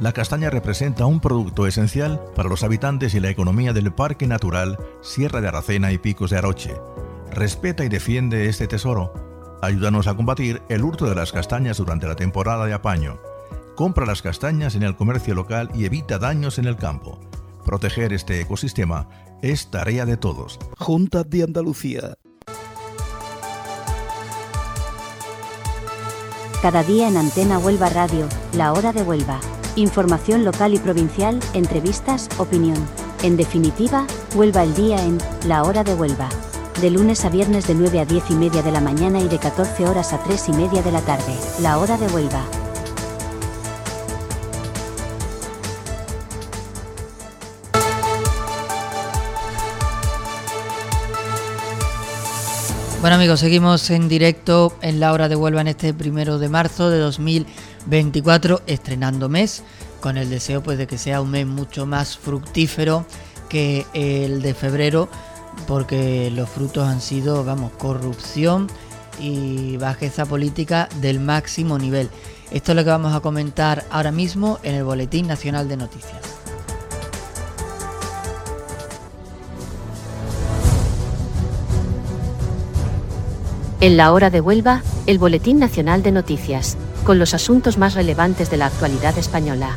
La castaña representa un producto esencial para los habitantes y la economía del Parque Natural Sierra de Aracena y Picos de Aroche. Respeta y defiende este tesoro. Ayúdanos a combatir el hurto de las castañas durante la temporada de apaño. Compra las castañas en el comercio local y evita daños en el campo. Proteger este ecosistema es tarea de todos. Junta de Andalucía. Cada día en Antena Huelva Radio, la hora de Huelva. Información local y provincial, entrevistas, opinión. En definitiva, Huelva el día en La Hora de Huelva. de lunes a viernes de 9 a 10 y media de la mañana y de 14 horas a 3 y media de la tarde, la hora de Huelva. Bueno amigos, seguimos en directo en la hora de Huelva en este primero de marzo de 2024, estrenando mes, con el deseo pues de que sea un mes mucho más fructífero que el de febrero, porque los frutos han sido, vamos, corrupción y bajeza política del máximo nivel. Esto es lo que vamos a comentar ahora mismo en el Boletín Nacional de Noticias. En la hora de Huelva, el Boletín Nacional de Noticias, con los asuntos más relevantes de la actualidad española.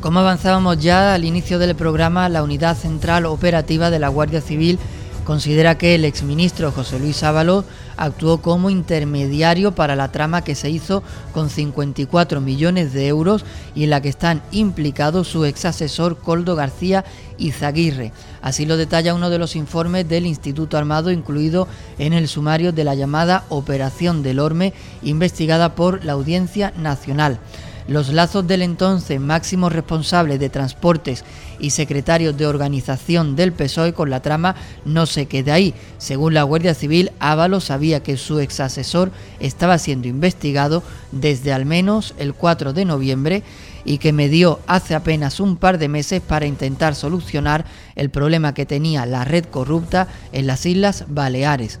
Como avanzábamos ya al inicio del programa, la Unidad Central Operativa de la Guardia Civil considera que el exministro José Luis Ábalos actuó como intermediario para la trama que se hizo con 54 millones de euros y en la que están implicados su ex asesor Coldo García Izaguirre. Así lo detalla uno de los informes del Instituto Armado incluido en el sumario de la llamada Operación del Orme investigada por la Audiencia Nacional. Los lazos del entonces máximo responsable de transportes y secretario de organización del PSOE con la trama no se queda ahí. Según la Guardia Civil, Ábalos sabía que su ex asesor estaba siendo investigado desde al menos el 4 de noviembre y que me dio hace apenas un par de meses para intentar solucionar el problema que tenía la red corrupta en las Islas Baleares.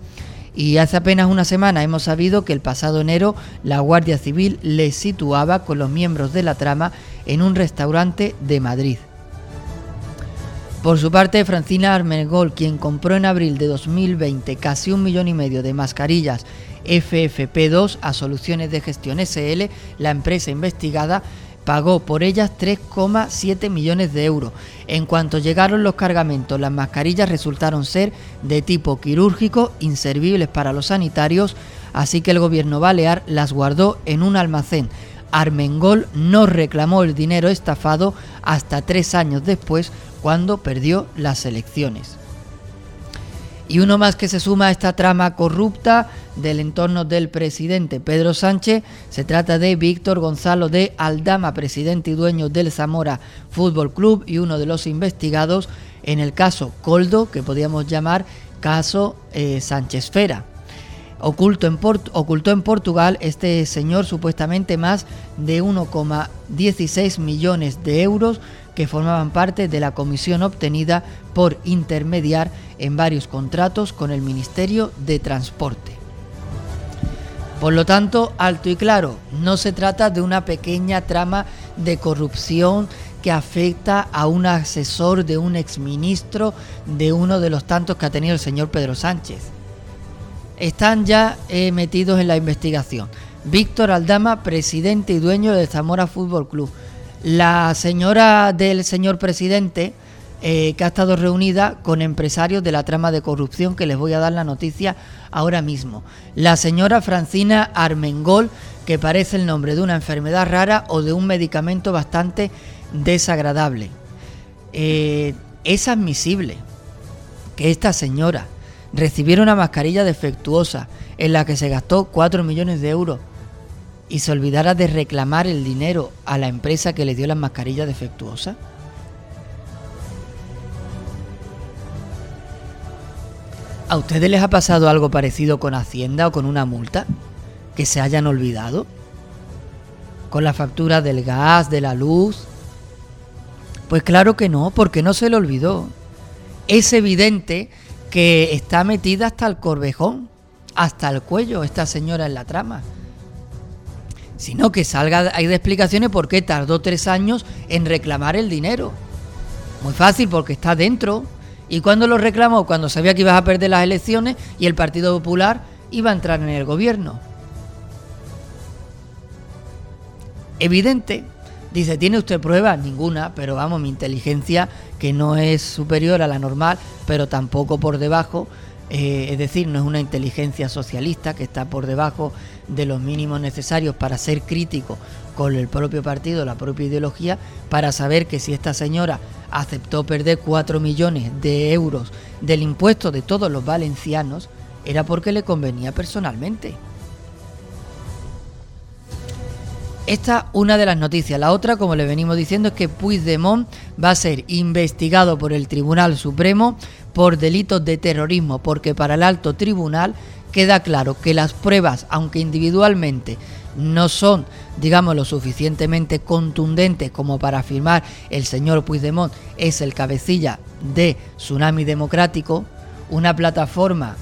Y hace apenas una semana hemos sabido que el pasado enero la Guardia Civil le situaba con los miembros de la trama en un restaurante de Madrid. Por su parte, Francina Armengol, quien compró en abril de 2020 casi un millón y medio de mascarillas FFP2 a Soluciones de Gestión SL, la empresa investigada, pagó por ellas 3,7 millones de euros. En cuanto llegaron los cargamentos, las mascarillas resultaron ser de tipo quirúrgico, inservibles para los sanitarios, así que el gobierno balear las guardó en un almacén. Armengol no reclamó el dinero estafado hasta tres años después, cuando perdió las elecciones. Y uno más que se suma a esta trama corrupta del entorno del presidente Pedro Sánchez, se trata de Víctor Gonzalo de Aldama, presidente y dueño del Zamora Fútbol Club y uno de los investigados en el caso Coldo, que podríamos llamar caso eh, Sánchez Fera. En, ocultó en Portugal este señor supuestamente más de 1,16 millones de euros que formaban parte de la comisión obtenida por intermediar en varios contratos con el Ministerio de Transporte. Por lo tanto, alto y claro, no se trata de una pequeña trama de corrupción que afecta a un asesor de un exministro de uno de los tantos que ha tenido el señor Pedro Sánchez. Están ya eh, metidos en la investigación. Víctor Aldama, presidente y dueño del Zamora Fútbol Club, la señora del señor presidente, eh, que ha estado reunida con empresarios de la trama de corrupción, que les voy a dar la noticia ahora mismo. La señora Francina Armengol, que parece el nombre de una enfermedad rara o de un medicamento bastante desagradable. Eh, es admisible que esta señora recibiera una mascarilla defectuosa en la que se gastó 4 millones de euros y se olvidara de reclamar el dinero a la empresa que le dio las mascarillas defectuosas? ¿A ustedes les ha pasado algo parecido con Hacienda o con una multa? ¿Que se hayan olvidado? ¿Con la factura del gas, de la luz? Pues claro que no, porque no se le olvidó. Es evidente que está metida hasta el corvejón, hasta el cuello esta señora en la trama sino que salga ahí de explicaciones por qué tardó tres años en reclamar el dinero. Muy fácil, porque está dentro. ¿Y cuándo lo reclamó? Cuando sabía que ibas a perder las elecciones y el Partido Popular iba a entrar en el gobierno. Evidente Dice, ¿tiene usted pruebas? Ninguna, pero vamos, mi inteligencia, que no es superior a la normal, pero tampoco por debajo, eh, es decir, no es una inteligencia socialista que está por debajo de los mínimos necesarios para ser crítico con el propio partido, la propia ideología, para saber que si esta señora aceptó perder 4 millones de euros del impuesto de todos los valencianos, era porque le convenía personalmente. Esta una de las noticias. La otra, como le venimos diciendo, es que Puigdemont va a ser investigado por el Tribunal Supremo por delitos de terrorismo, porque para el alto tribunal queda claro que las pruebas, aunque individualmente no son, digamos, lo suficientemente contundentes como para afirmar el señor Puigdemont es el cabecilla de Tsunami Democrático, una plataforma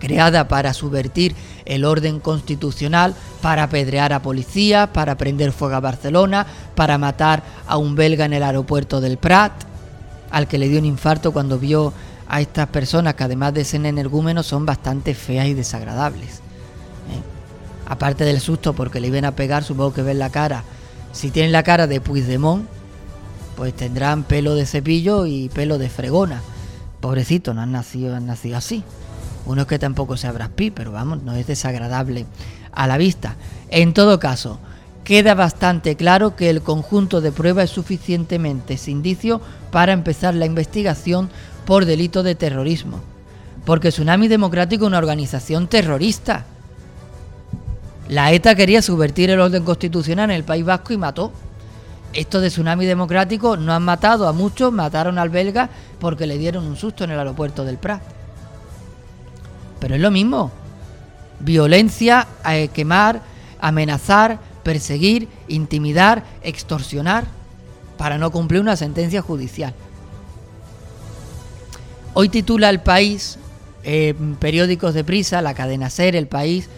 creada para subvertir el orden constitucional, para apedrear a policías, para prender fuego a Barcelona, para matar a un belga en el aeropuerto del Prat, al que le dio un infarto cuando vio a estas personas que además de ser energúmenos son bastante feas y desagradables. ¿eh? Aparte del susto porque le iban a pegar, supongo que ven la cara. Si tienen la cara de Puigdemont, pues tendrán pelo de cepillo y pelo de fregona. Pobrecito, no han nacido, han nacido así. Uno que tampoco sea Brad pero vamos, no es desagradable a la vista. En todo caso, queda bastante claro que el conjunto de pruebas es suficientemente indicio para empezar la investigación por delito de terrorismo. Porque Tsunami Democrático es una organización terrorista. La ETA quería subvertir el orden constitucional en el País Vasco y mató. Esto de Tsunami Democrático no han matado a muchos, mataron al belga porque le dieron un susto en el aeropuerto del Prat. Pero es lo mismo. Violencia, eh, quemar, amenazar, perseguir, intimidar, extorsionar, para no cumplir una sentencia judicial. Hoy titula El País, eh, periódicos de prisa, la cadena Ser, El País,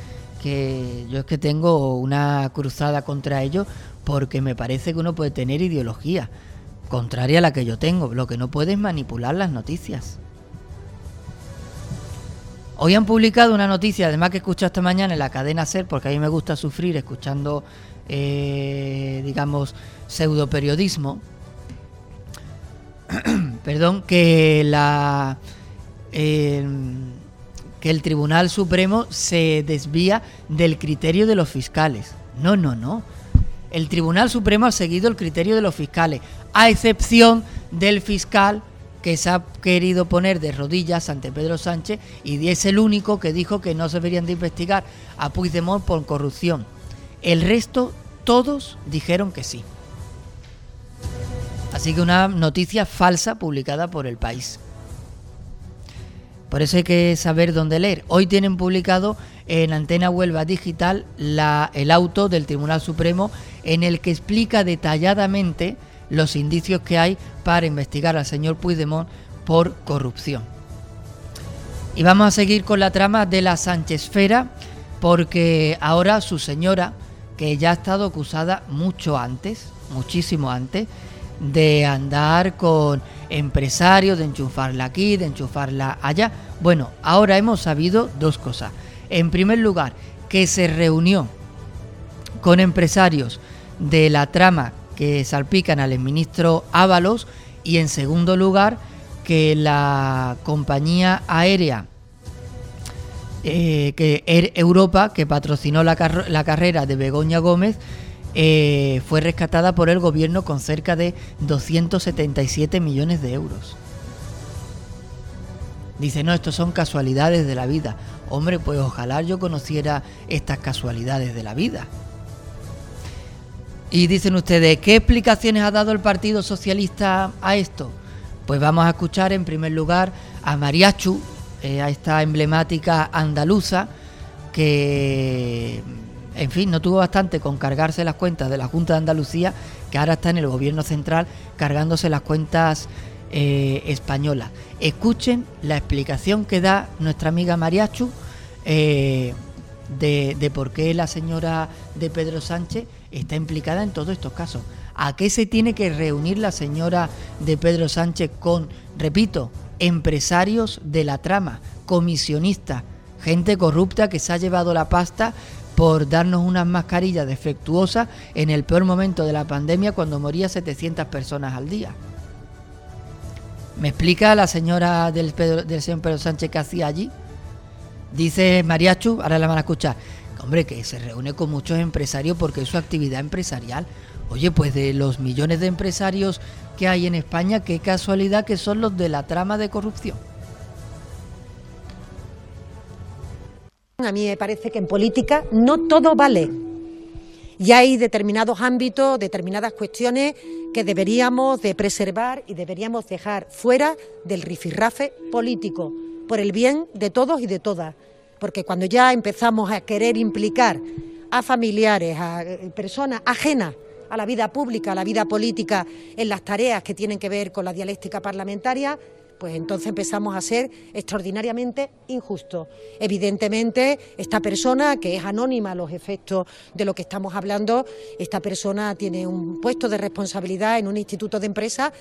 que yo es que tengo una cruzada contra ellos porque me parece que uno puede tener ideología contraria a la que yo tengo. Lo que no puede es manipular las noticias. Hoy han publicado una noticia, además que escuché esta mañana en la cadena SER, porque a mí me gusta sufrir escuchando, eh, digamos, pseudo periodismo. Perdón, que la. que el Tribunal Supremo se desvía del criterio de los fiscales. No, no, no. El Tribunal Supremo ha seguido el criterio de los fiscales, a excepción del fiscal que se ha querido poner de rodillas ante Pedro Sánchez y es el único que dijo que no se deberían de investigar a Puigdemont por corrupción. El resto, todos dijeron que sí. Así que una noticia falsa publicada por el país. Por eso hay que saber dónde leer. Hoy tienen publicado en Antena Huelva Digital el auto del Tribunal Supremo en el que explica detalladamente los indicios que hay para investigar al señor Puigdemont por corrupción. Y vamos a seguir con la trama de la Sánchezfera, porque ahora su señora, que ya ha estado acusada mucho antes, muchísimo antes, de andar con empresarios, de enchufarla aquí, de enchufarla allá. Bueno, ahora hemos sabido dos cosas. En primer lugar, que se reunió con empresarios de la trama que salpican al ministro Ábalos y en segundo lugar que la compañía aérea eh, que Air Europa, que patrocinó la, carrera de Begoña Gómez, eh, fue rescatada por el gobierno con cerca de 277 millones de euros. Dice, no, esto son casualidades de la vida. Hombre, pues ojalá yo conociera estas casualidades de la vida. Y dicen ustedes, ¿qué explicaciones ha dado el Partido Socialista a esto? Pues vamos a escuchar en primer lugar a Mariachu, eh, a esta emblemática andaluza, que, en fin, no tuvo bastante con cargarse las cuentas de la Junta de Andalucía, que ahora está en el gobierno central cargándose las cuentas eh, españolas. Escuchen la explicación que da nuestra amiga Mariachu eh, de, de por qué la señora de Pedro Sánchez está implicada en todos estos casos. ¿A qué se tiene que reunir la señora de Pedro Sánchez con, repito, empresarios de la trama, comisionistas, gente corrupta que se ha llevado la pasta por darnos unas mascarillas defectuosas en el peor momento de la pandemia cuando moría 700 personas al día. ¿Me explica la señora del, del señor Pedro Sánchez que hacía allí? Dice Mariachu, ahora la van a escuchar, hombre, que se reúne con muchos empresarios porque es su actividad empresarial. Oye, pues de los millones de empresarios que hay en España, qué casualidad que son los de la trama de corrupción. A mí me parece que en política no todo vale. Y hay determinados ámbitos, determinadas cuestiones que deberíamos de preservar y deberíamos dejar fuera del rifirrafe político, por el bien de todos y de todas. Porque cuando ya empezamos a querer implicar a familiares, a eh, personas ajenas a la vida pública, a la vida política, en las tareas que tienen que ver con la dialéctica parlamentaria, pues entonces empezamos a ser extraordinariamente injustos. Evidentemente, esta persona, que es anónima a los efectos de lo que estamos hablando, esta persona tiene un puesto de responsabilidad en un instituto de empresa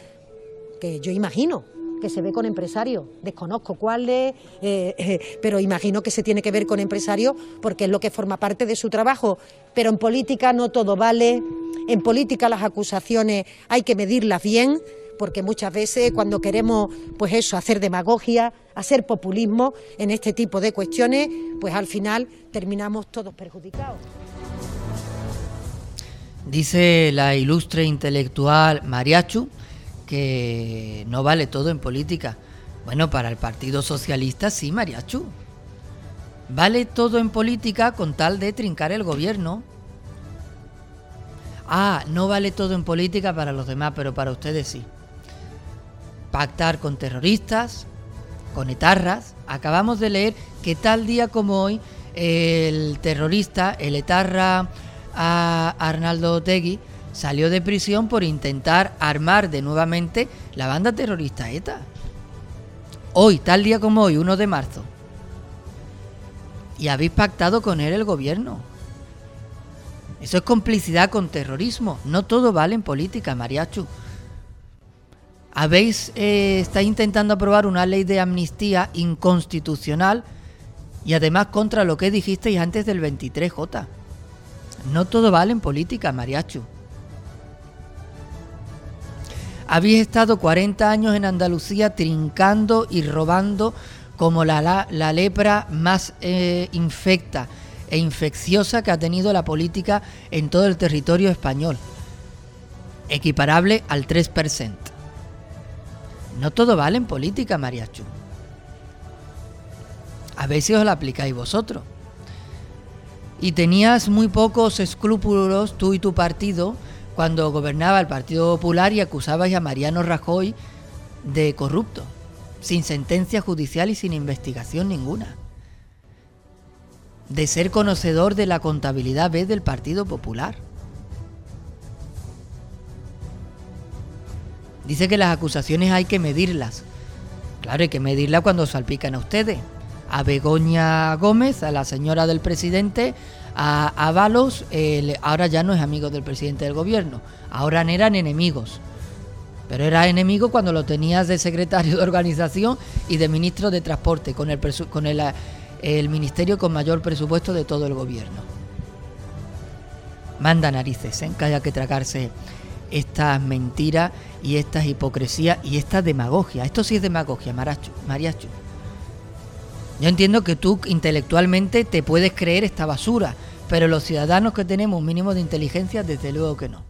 que yo imagino que se ve con empresarios. Desconozco cuáles, eh, eh, pero imagino que se tiene que ver con empresarios porque es lo que forma parte de su trabajo. Pero en política no todo vale, en política las acusaciones hay que medirlas bien porque muchas veces cuando queremos, pues eso, hacer demagogia, hacer populismo en este tipo de cuestiones, pues al final terminamos todos perjudicados. Dice la ilustre intelectual Mariachu que no vale todo en política. Bueno, para el Partido Socialista sí, Mariachu. Vale todo en política con tal de trincar el gobierno. Ah, no vale todo en política para los demás, pero para ustedes sí pactar con terroristas, con etarras. Acabamos de leer que tal día como hoy el terrorista, el etarra a Arnaldo Tegui, salió de prisión por intentar armar de nuevamente la banda terrorista ETA. Hoy, tal día como hoy, 1 de marzo. Y habéis pactado con él el gobierno. Eso es complicidad con terrorismo. No todo vale en política, Mariachu habéis eh, está intentando aprobar una ley de amnistía inconstitucional y además contra lo que dijisteis antes del 23J. No todo vale en política, Mariachu. Habéis estado 40 años en Andalucía trincando y robando como la, la, lepra más eh, infecta e infecciosa que ha tenido la política en todo el territorio español, equiparable al 3%. No todo vale en política, Mariachu. A si os la aplicáis vosotros. Y tenías muy pocos escrúpulos, tú y tu partido, cuando gobernaba el Partido Popular y acusabais a Mariano Rajoy de corrupto, sin sentencia judicial y sin investigación ninguna. De ser conocedor de la contabilidad B del Partido Popular. Dice que las acusaciones hay que medirlas. Claro, hay que medirlas cuando salpican a ustedes. A Begoña Gómez, a la señora del presidente, a Avalos, ahora ya no es amigo del presidente del gobierno, ahora eran enemigos. Pero era enemigo cuando lo tenías de secretario de organización y de ministro de transporte, con el, con el, el ministerio con mayor presupuesto de todo el gobierno. Manda narices, ¿eh? que haya que tragarse estas mentiras y estas hipocresías y esta demagogia. Esto sí es demagogia, Maracho, Mariacho. Yo entiendo que tú intelectualmente te puedes creer esta basura, pero los ciudadanos que tenemos un mínimo de inteligencia, desde luego que no.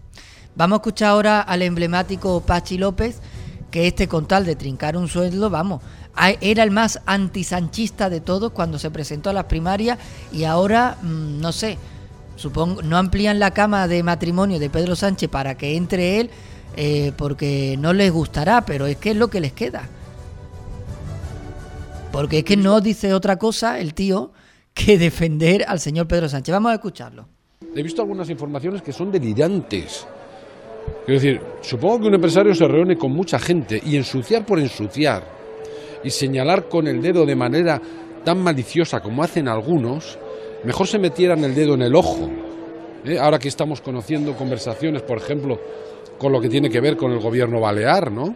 Vamos a escuchar ahora al emblemático Pachi López, que este con tal de trincar un sueldo, vamos, era el más antisanchista de todos cuando se presentó a las primarias y ahora, mm, no sé, supongo, no amplían la cama de matrimonio de Pedro Sánchez para que entre él, eh, porque no les gustará, pero es que es lo que les queda. Porque es que no dice otra cosa el tío que defender al señor Pedro Sánchez. Vamos a escucharlo. He visto algunas informaciones que son delirantes. Quiero decir, supongo que un empresario se reúne con mucha gente y ensuciar por ensuciar y señalar con el dedo de manera tan maliciosa como hacen algunos, mejor se metieran el dedo en el ojo. ¿eh? Ahora que estamos conociendo conversaciones, por ejemplo, con lo que tiene que ver con el gobierno balear, ¿no?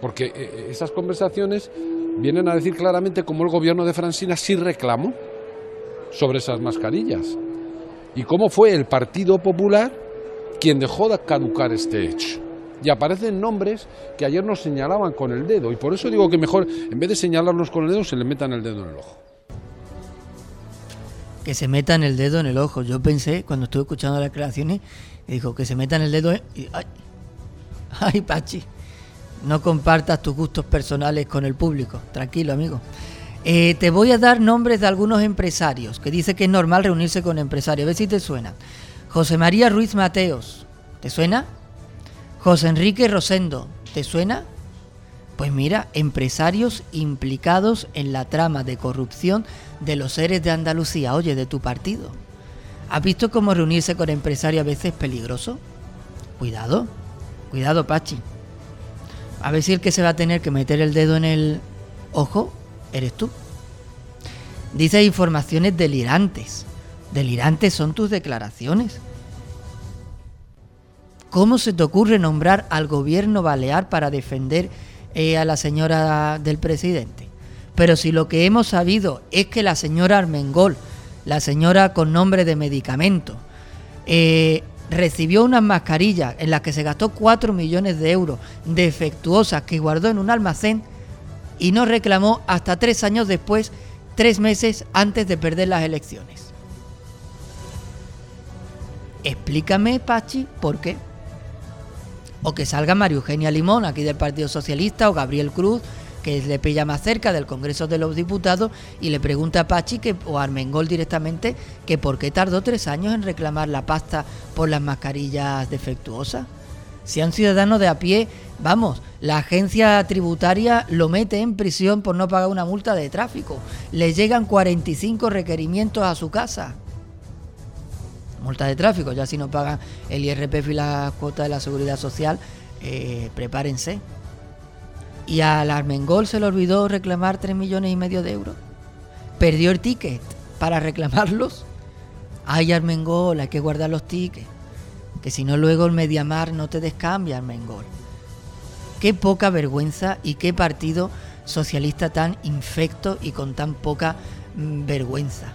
Porque eh, esas conversaciones vienen a decir claramente cómo el gobierno de Francina sí reclamó sobre esas mascarillas. ¿Y cómo fue el Partido Popular quien dejó de caducar este hecho? Y aparecen nombres que ayer nos señalaban con el dedo. Y por eso digo que mejor, en vez de señalarlos con el dedo, se le metan el dedo en el ojo. Que se metan el dedo en el ojo. Yo pensé, cuando estuve escuchando las declaraciones, dijo que se metan el dedo en... ¡Ay! ¡Ay, Pachi! No compartas tus gustos personales con el público. Tranquilo, amigo. Eh, te voy a dar nombres de algunos empresarios, que dice que es normal reunirse con empresarios. A ver si te suena. José María Ruiz Mateos. ¿Te suena? José Enrique Rosendo. ¿Te suena? Pues mira, empresarios implicados en la trama de corrupción de los seres de Andalucía, oye, de tu partido. ¿Has visto cómo reunirse con empresarios a veces es peligroso? Cuidado, cuidado, Pachi. A ver si el que se va a tener que meter el dedo en el ojo eres tú. Dice informaciones delirantes. Delirantes son tus declaraciones. ¿Cómo se te ocurre nombrar al gobierno balear para defender eh, a la señora del presidente? Pero si lo que hemos sabido es que la señora Armengol, la señora con nombre de medicamento, eh, recibió unas mascarillas en las que se gastó 4 millones de euros defectuosas que guardó en un almacén y no reclamó hasta tres años después, tres meses antes de perder las elecciones. Explícame, Pachi, por qué. O que salga María Eugenia Limón, aquí del Partido Socialista, o Gabriel Cruz, que le pilla más cerca del Congreso de los Diputados, y le pregunta a Pachi que, o a Armengol directamente que por qué tardó tres años en reclamar la pasta por las mascarillas defectuosas. Si a un ciudadano de a pie, vamos, la agencia tributaria lo mete en prisión por no pagar una multa de tráfico. Le llegan 45 requerimientos a su casa. Multa de tráfico, ya si no pagan el IRPF y la cuota de la seguridad social, eh, prepárense. Y al Armengol se le olvidó reclamar 3 millones y medio de euros. Perdió el ticket para reclamarlos. Ay, Armengol, hay que guardar los tickets que si no luego el Mediamar no te descambia Mengol. Qué poca vergüenza y qué partido socialista tan infecto y con tan poca mm, vergüenza.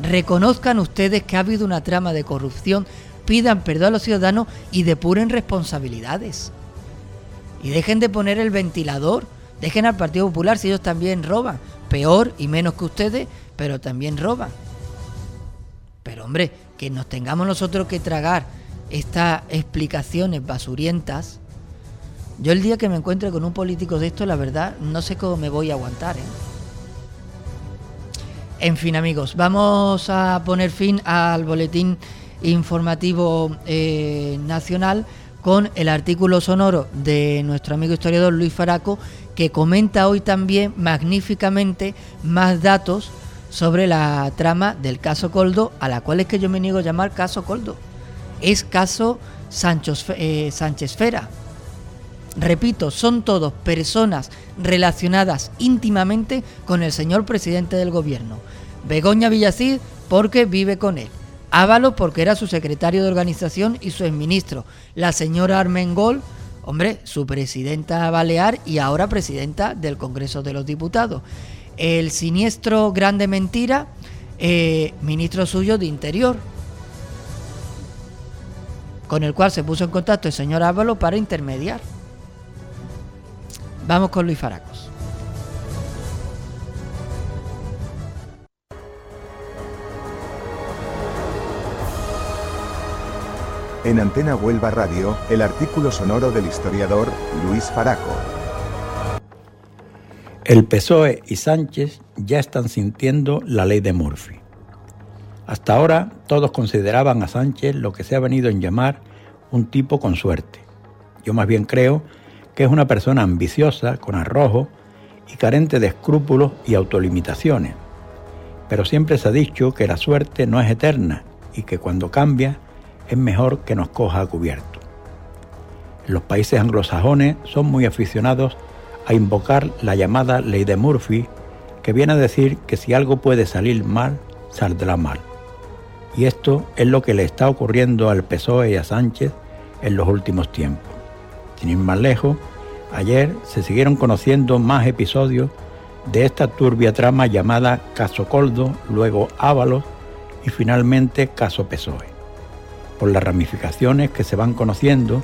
Reconozcan ustedes que ha habido una trama de corrupción, pidan perdón a los ciudadanos y depuren responsabilidades. Y dejen de poner el ventilador, dejen al Partido Popular si ellos también roban, peor y menos que ustedes, pero también roban. Pero hombre, que nos tengamos nosotros que tragar estas explicaciones basurientas, yo el día que me encuentre con un político de esto, la verdad, no sé cómo me voy a aguantar. ¿eh? En fin, amigos, vamos a poner fin al boletín informativo eh, nacional con el artículo sonoro de nuestro amigo historiador Luis Faraco, que comenta hoy también magníficamente más datos sobre la trama del caso Coldo, a la cual es que yo me niego a llamar caso Coldo. Es caso eh, Sánchez Fera. Repito, son todos personas relacionadas íntimamente con el señor presidente del gobierno. Begoña Villacid porque vive con él. Ávalo porque era su secretario de organización y su exministro. La señora Armengol, hombre, su presidenta balear y ahora presidenta del Congreso de los Diputados el siniestro Grande Mentira, eh, ministro suyo de Interior, con el cual se puso en contacto el señor Ávalo para intermediar. Vamos con Luis Faracos. En Antena Huelva Radio, el artículo sonoro del historiador Luis Faraco. El PSOE y Sánchez ya están sintiendo la ley de Murphy. Hasta ahora todos consideraban a Sánchez lo que se ha venido en llamar un tipo con suerte. Yo más bien creo que es una persona ambiciosa, con arrojo y carente de escrúpulos y autolimitaciones. Pero siempre se ha dicho que la suerte no es eterna y que cuando cambia es mejor que nos coja a cubierto. los países anglosajones son muy aficionados a invocar la llamada ley de Murphy, que viene a decir que si algo puede salir mal, saldrá mal. Y esto es lo que le está ocurriendo al PSOE y a Sánchez en los últimos tiempos. Sin ir más lejos, ayer se siguieron conociendo más episodios de esta turbia trama llamada Caso Coldo, luego Ábalos y finalmente Caso PSOE, por las ramificaciones que se van conociendo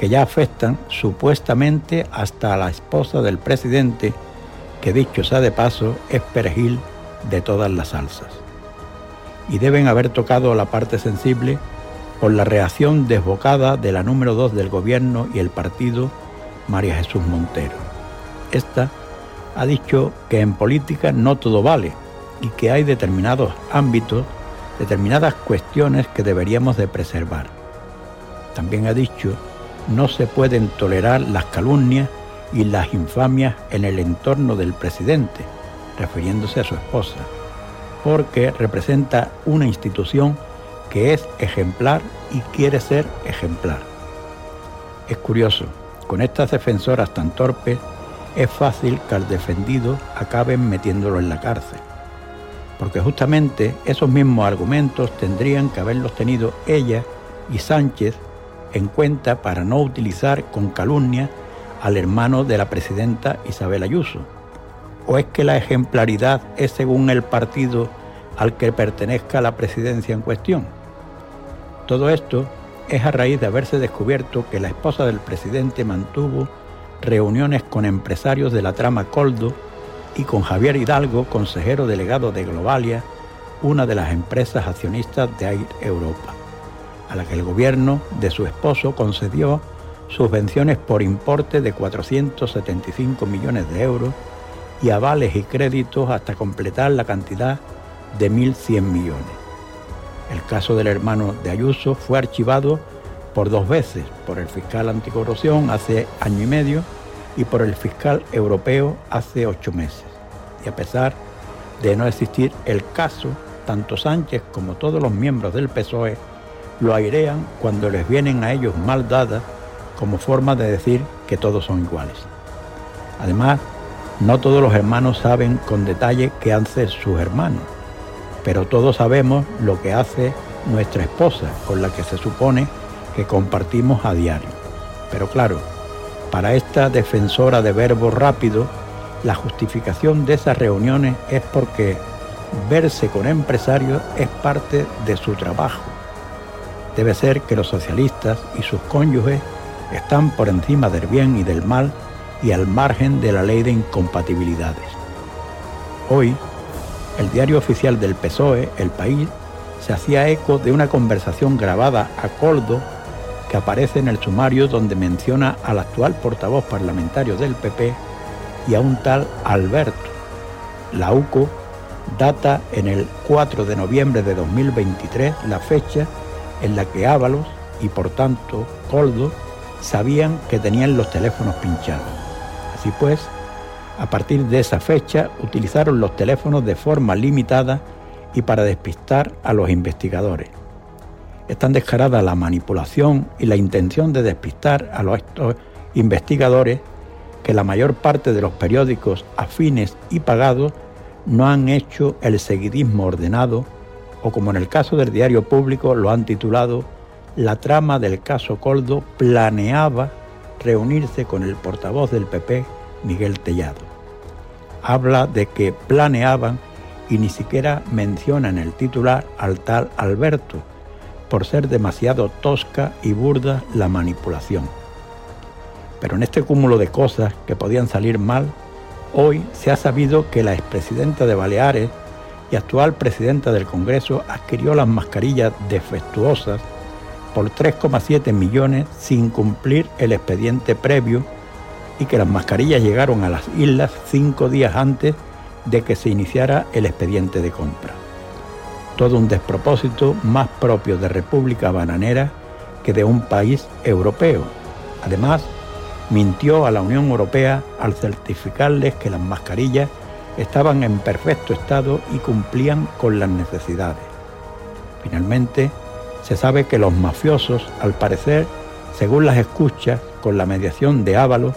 que ya afectan supuestamente hasta a la esposa del presidente, que dicho sea de paso es perejil de todas las salsas. Y deben haber tocado la parte sensible por la reacción desbocada de la número dos del gobierno y el partido, María Jesús Montero. Esta ha dicho que en política no todo vale y que hay determinados ámbitos, determinadas cuestiones que deberíamos de preservar. También ha dicho no se pueden tolerar las calumnias y las infamias en el entorno del presidente, refiriéndose a su esposa, porque representa una institución que es ejemplar y quiere ser ejemplar. Es curioso, con estas defensoras tan torpes, es fácil que al defendido acaben metiéndolo en la cárcel, porque justamente esos mismos argumentos tendrían que haberlos tenido ella y Sánchez en cuenta para no utilizar con calumnia al hermano de la presidenta Isabel Ayuso? ¿O es que la ejemplaridad es según el partido al que pertenezca la presidencia en cuestión? Todo esto es a raíz de haberse descubierto que la esposa del presidente mantuvo reuniones con empresarios de la trama Coldo y con Javier Hidalgo, consejero delegado de Globalia, una de las empresas accionistas de Air Europa a la que el gobierno de su esposo concedió subvenciones por importe de 475 millones de euros y avales y créditos hasta completar la cantidad de 1.100 millones. El caso del hermano de Ayuso fue archivado por dos veces, por el fiscal anticorrupción hace año y medio y por el fiscal europeo hace ocho meses. Y a pesar de no existir el caso, tanto Sánchez como todos los miembros del PSOE lo airean cuando les vienen a ellos mal dadas como forma de decir que todos son iguales. Además, no todos los hermanos saben con detalle qué hace sus hermanos, pero todos sabemos lo que hace nuestra esposa, con la que se supone que compartimos a diario. Pero claro, para esta defensora de verbos rápidos, la justificación de esas reuniones es porque verse con empresarios es parte de su trabajo debe ser que los socialistas y sus cónyuges están por encima del bien y del mal y al margen de la ley de incompatibilidades. Hoy, el diario oficial del PSOE, El País, se hacía eco de una conversación grabada a Coldo que aparece en el sumario donde menciona al actual portavoz parlamentario del PP y a un tal Alberto. La UCO data en el 4 de noviembre de 2023 la fecha en la que Ábalos y por tanto Coldo sabían que tenían los teléfonos pinchados. Así pues, a partir de esa fecha utilizaron los teléfonos de forma limitada y para despistar a los investigadores. Es tan descarada la manipulación y la intención de despistar a los investigadores que la mayor parte de los periódicos afines y pagados no han hecho el seguidismo ordenado o como en el caso del diario público lo han titulado, la trama del caso Coldo planeaba reunirse con el portavoz del PP, Miguel Tellado. Habla de que planeaban y ni siquiera menciona en el titular al tal Alberto, por ser demasiado tosca y burda la manipulación. Pero en este cúmulo de cosas que podían salir mal, hoy se ha sabido que la expresidenta de Baleares, y actual presidenta del Congreso adquirió las mascarillas defectuosas por 3,7 millones sin cumplir el expediente previo y que las mascarillas llegaron a las islas cinco días antes de que se iniciara el expediente de compra. Todo un despropósito más propio de República Bananera que de un país europeo. Además, mintió a la Unión Europea al certificarles que las mascarillas estaban en perfecto estado y cumplían con las necesidades. Finalmente, se sabe que los mafiosos, al parecer, según las escuchas, con la mediación de Ábalos,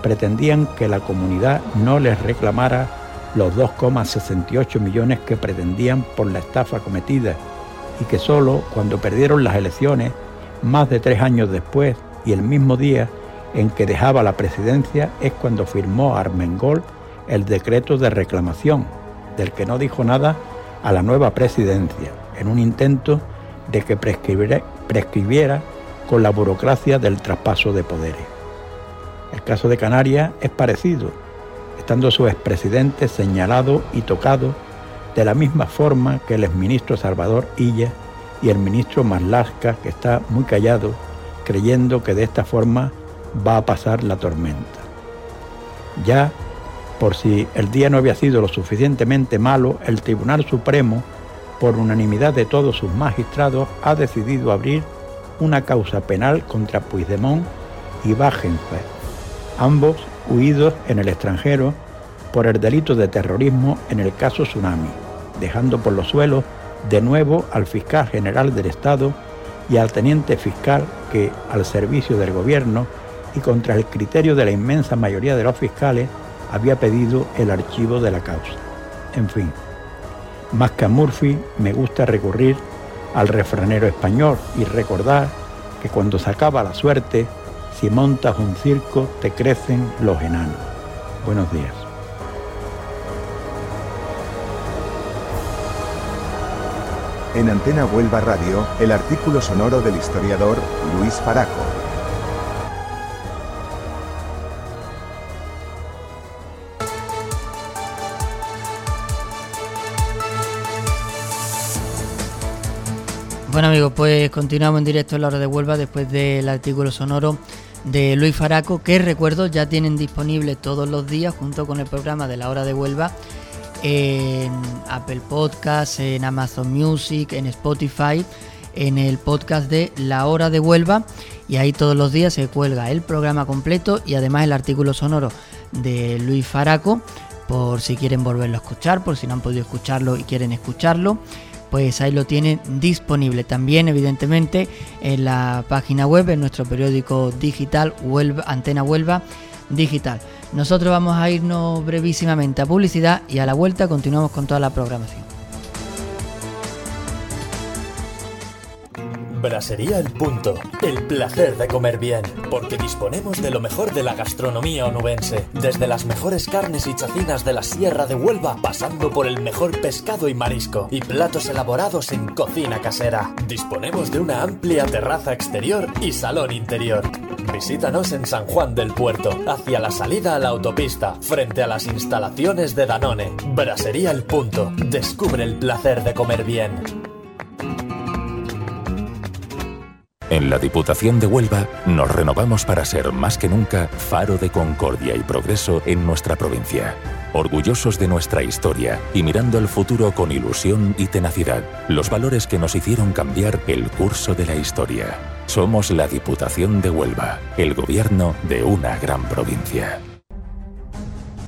pretendían que la comunidad no les reclamara los 2,68 millones que pretendían por la estafa cometida y que solo cuando perdieron las elecciones, más de tres años después y el mismo día en que dejaba la presidencia, es cuando firmó Armengol el decreto de reclamación, del que no dijo nada a la nueva presidencia, en un intento de que prescribiera, con la burocracia del traspaso de poderes. El caso de Canarias es parecido, estando su expresidente señalado y tocado de la misma forma que el exministro Salvador Illa y el ministro Marlasca, que está muy callado, creyendo que de esta forma va a pasar la tormenta. Ya, por si el día no había sido lo suficientemente malo, el Tribunal Supremo, por unanimidad de todos sus magistrados, ha decidido abrir una causa penal contra Puigdemont y Wagenfeld, ambos huidos en el extranjero por el delito de terrorismo en el caso Tsunami, dejando por los suelos de nuevo al fiscal general del Estado y al teniente fiscal que, al servicio del gobierno y contra el criterio de la inmensa mayoría de los fiscales, había pedido el archivo de la causa. En fin, más que a Murphy, me gusta recurrir al refranero español y recordar que cuando se acaba la suerte, si montas un circo, te crecen los enanos. Buenos días. En Antena Huelva Radio, el artículo sonoro del historiador Luis Faraco. Bueno amigos, pues continuamos en directo en la hora de Huelva después del artículo sonoro de Luis Faraco, que recuerdo ya tienen disponible todos los días junto con el programa de la hora de Huelva en Apple Podcasts, en Amazon Music, en Spotify, en el podcast de La Hora de Huelva. Y ahí todos los días se cuelga el programa completo y además el artículo sonoro de Luis Faraco por si quieren volverlo a escuchar, por si no han podido escucharlo y quieren escucharlo pues ahí lo tienen disponible. También, evidentemente, en la página web, en nuestro periódico digital, Antena Huelva Digital. Nosotros vamos a irnos brevísimamente a publicidad y a la vuelta continuamos con toda la programación. Brasería El Punto. El placer de comer bien. Porque disponemos de lo mejor de la gastronomía onubense. Desde las mejores carnes y chacinas de la Sierra de Huelva, pasando por el mejor pescado y marisco. Y platos elaborados en cocina casera. Disponemos de una amplia terraza exterior y salón interior. Visítanos en San Juan del Puerto, hacia la salida a la autopista, frente a las instalaciones de Danone. Brasería El Punto. Descubre el placer de comer bien. En la Diputación de Huelva nos renovamos para ser más que nunca faro de concordia y progreso en nuestra provincia. Orgullosos de nuestra historia y mirando al futuro con ilusión y tenacidad, los valores que nos hicieron cambiar el curso de la historia. Somos la Diputación de Huelva, el gobierno de una gran provincia.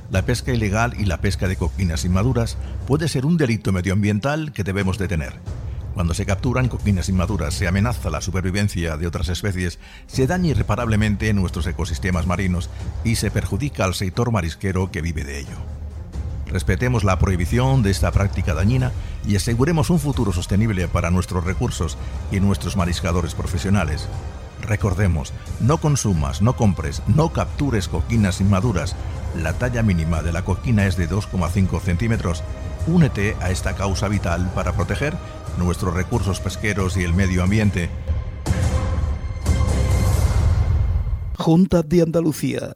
La pesca ilegal y la pesca de coquinas inmaduras puede ser un delito medioambiental que debemos detener. Cuando se capturan coquinas inmaduras, se amenaza la supervivencia de otras especies, se daña irreparablemente nuestros ecosistemas marinos y se perjudica al sector marisquero que vive de ello. Respetemos la prohibición de esta práctica dañina y aseguremos un futuro sostenible para nuestros recursos y nuestros mariscadores profesionales. Recordemos, no consumas, no compres, no captures coquinas inmaduras. La talla mínima de la coquina es de 2,5 centímetros. Únete a esta causa vital para proteger nuestros recursos pesqueros y el medio ambiente. Junta de Andalucía.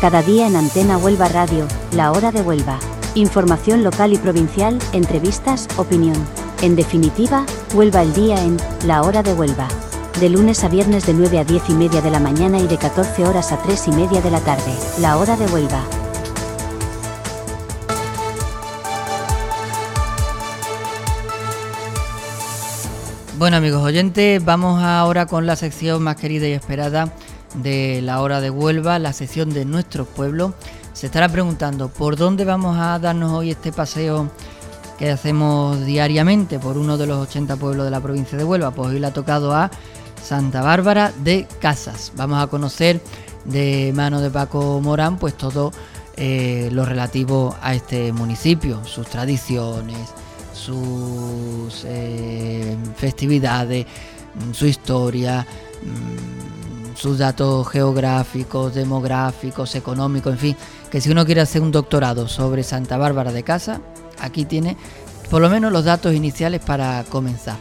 Cada día en Antena Huelva Radio, La Hora de Huelva. Información local y provincial, entrevistas, opinión. En definitiva, Huelva el día en La Hora de Huelva. De lunes a viernes de 9 a 10 y media de la mañana y de 14 horas a 3 y media de la tarde. La Hora de Huelva. Bueno amigos oyentes, vamos ahora con la sección más querida y esperada de la hora de Huelva, la sección de nuestro pueblo. Se estará preguntando por dónde vamos a darnos hoy este paseo que hacemos diariamente por uno de los 80 pueblos de la provincia de Huelva, pues hoy le ha tocado a Santa Bárbara de Casas. Vamos a conocer de mano de Paco Morán pues todo eh, lo relativo a este municipio, sus tradiciones, sus eh, festividades, su historia, mm, sus datos geográficos, demográficos, económicos, en fin, que si uno quiere hacer un doctorado sobre Santa Bárbara de Casa, aquí tiene por lo menos los datos iniciales para comenzar.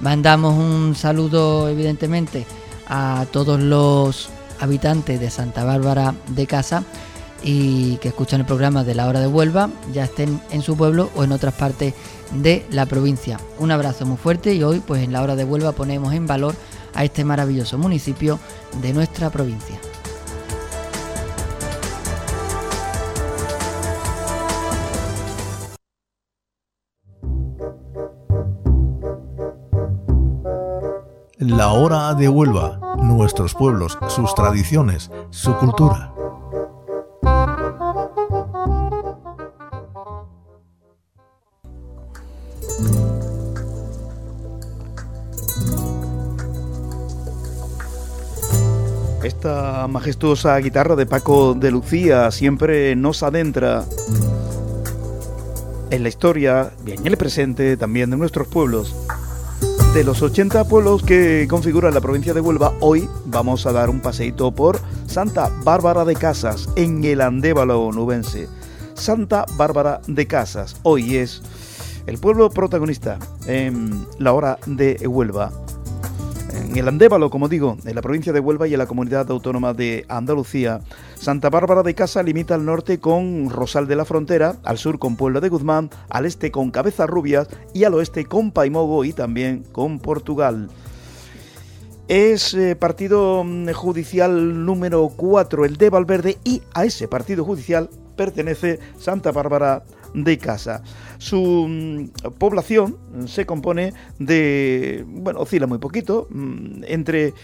Mandamos un saludo evidentemente a todos los habitantes de Santa Bárbara de Casa y que escuchan el programa de la hora de Huelva, ya estén en su pueblo o en otras partes de la provincia. Un abrazo muy fuerte y hoy pues en la hora de Huelva ponemos en valor a este maravilloso municipio de nuestra provincia. La hora de Huelva, nuestros pueblos, sus tradiciones, su cultura. Esta majestuosa guitarra de Paco de Lucía siempre nos adentra en la historia y en el presente también de nuestros pueblos. De los 80 pueblos que configuran la provincia de Huelva, hoy vamos a dar un paseíto por Santa Bárbara de Casas, en el Andévalo nubense. Santa Bárbara de Casas, hoy es el pueblo protagonista en la hora de Huelva en el Andévalo, como digo, en la provincia de Huelva y en la comunidad autónoma de Andalucía. Santa Bárbara de Casa limita al norte con Rosal de la Frontera, al sur con Puebla de Guzmán, al este con Cabezas Rubias y al oeste con Paimogo y también con Portugal. Es eh, partido mm, judicial número 4, el de Valverde, y a ese partido judicial pertenece Santa Bárbara de Casa. Su mm, población se compone de, bueno, oscila muy poquito, mm, entre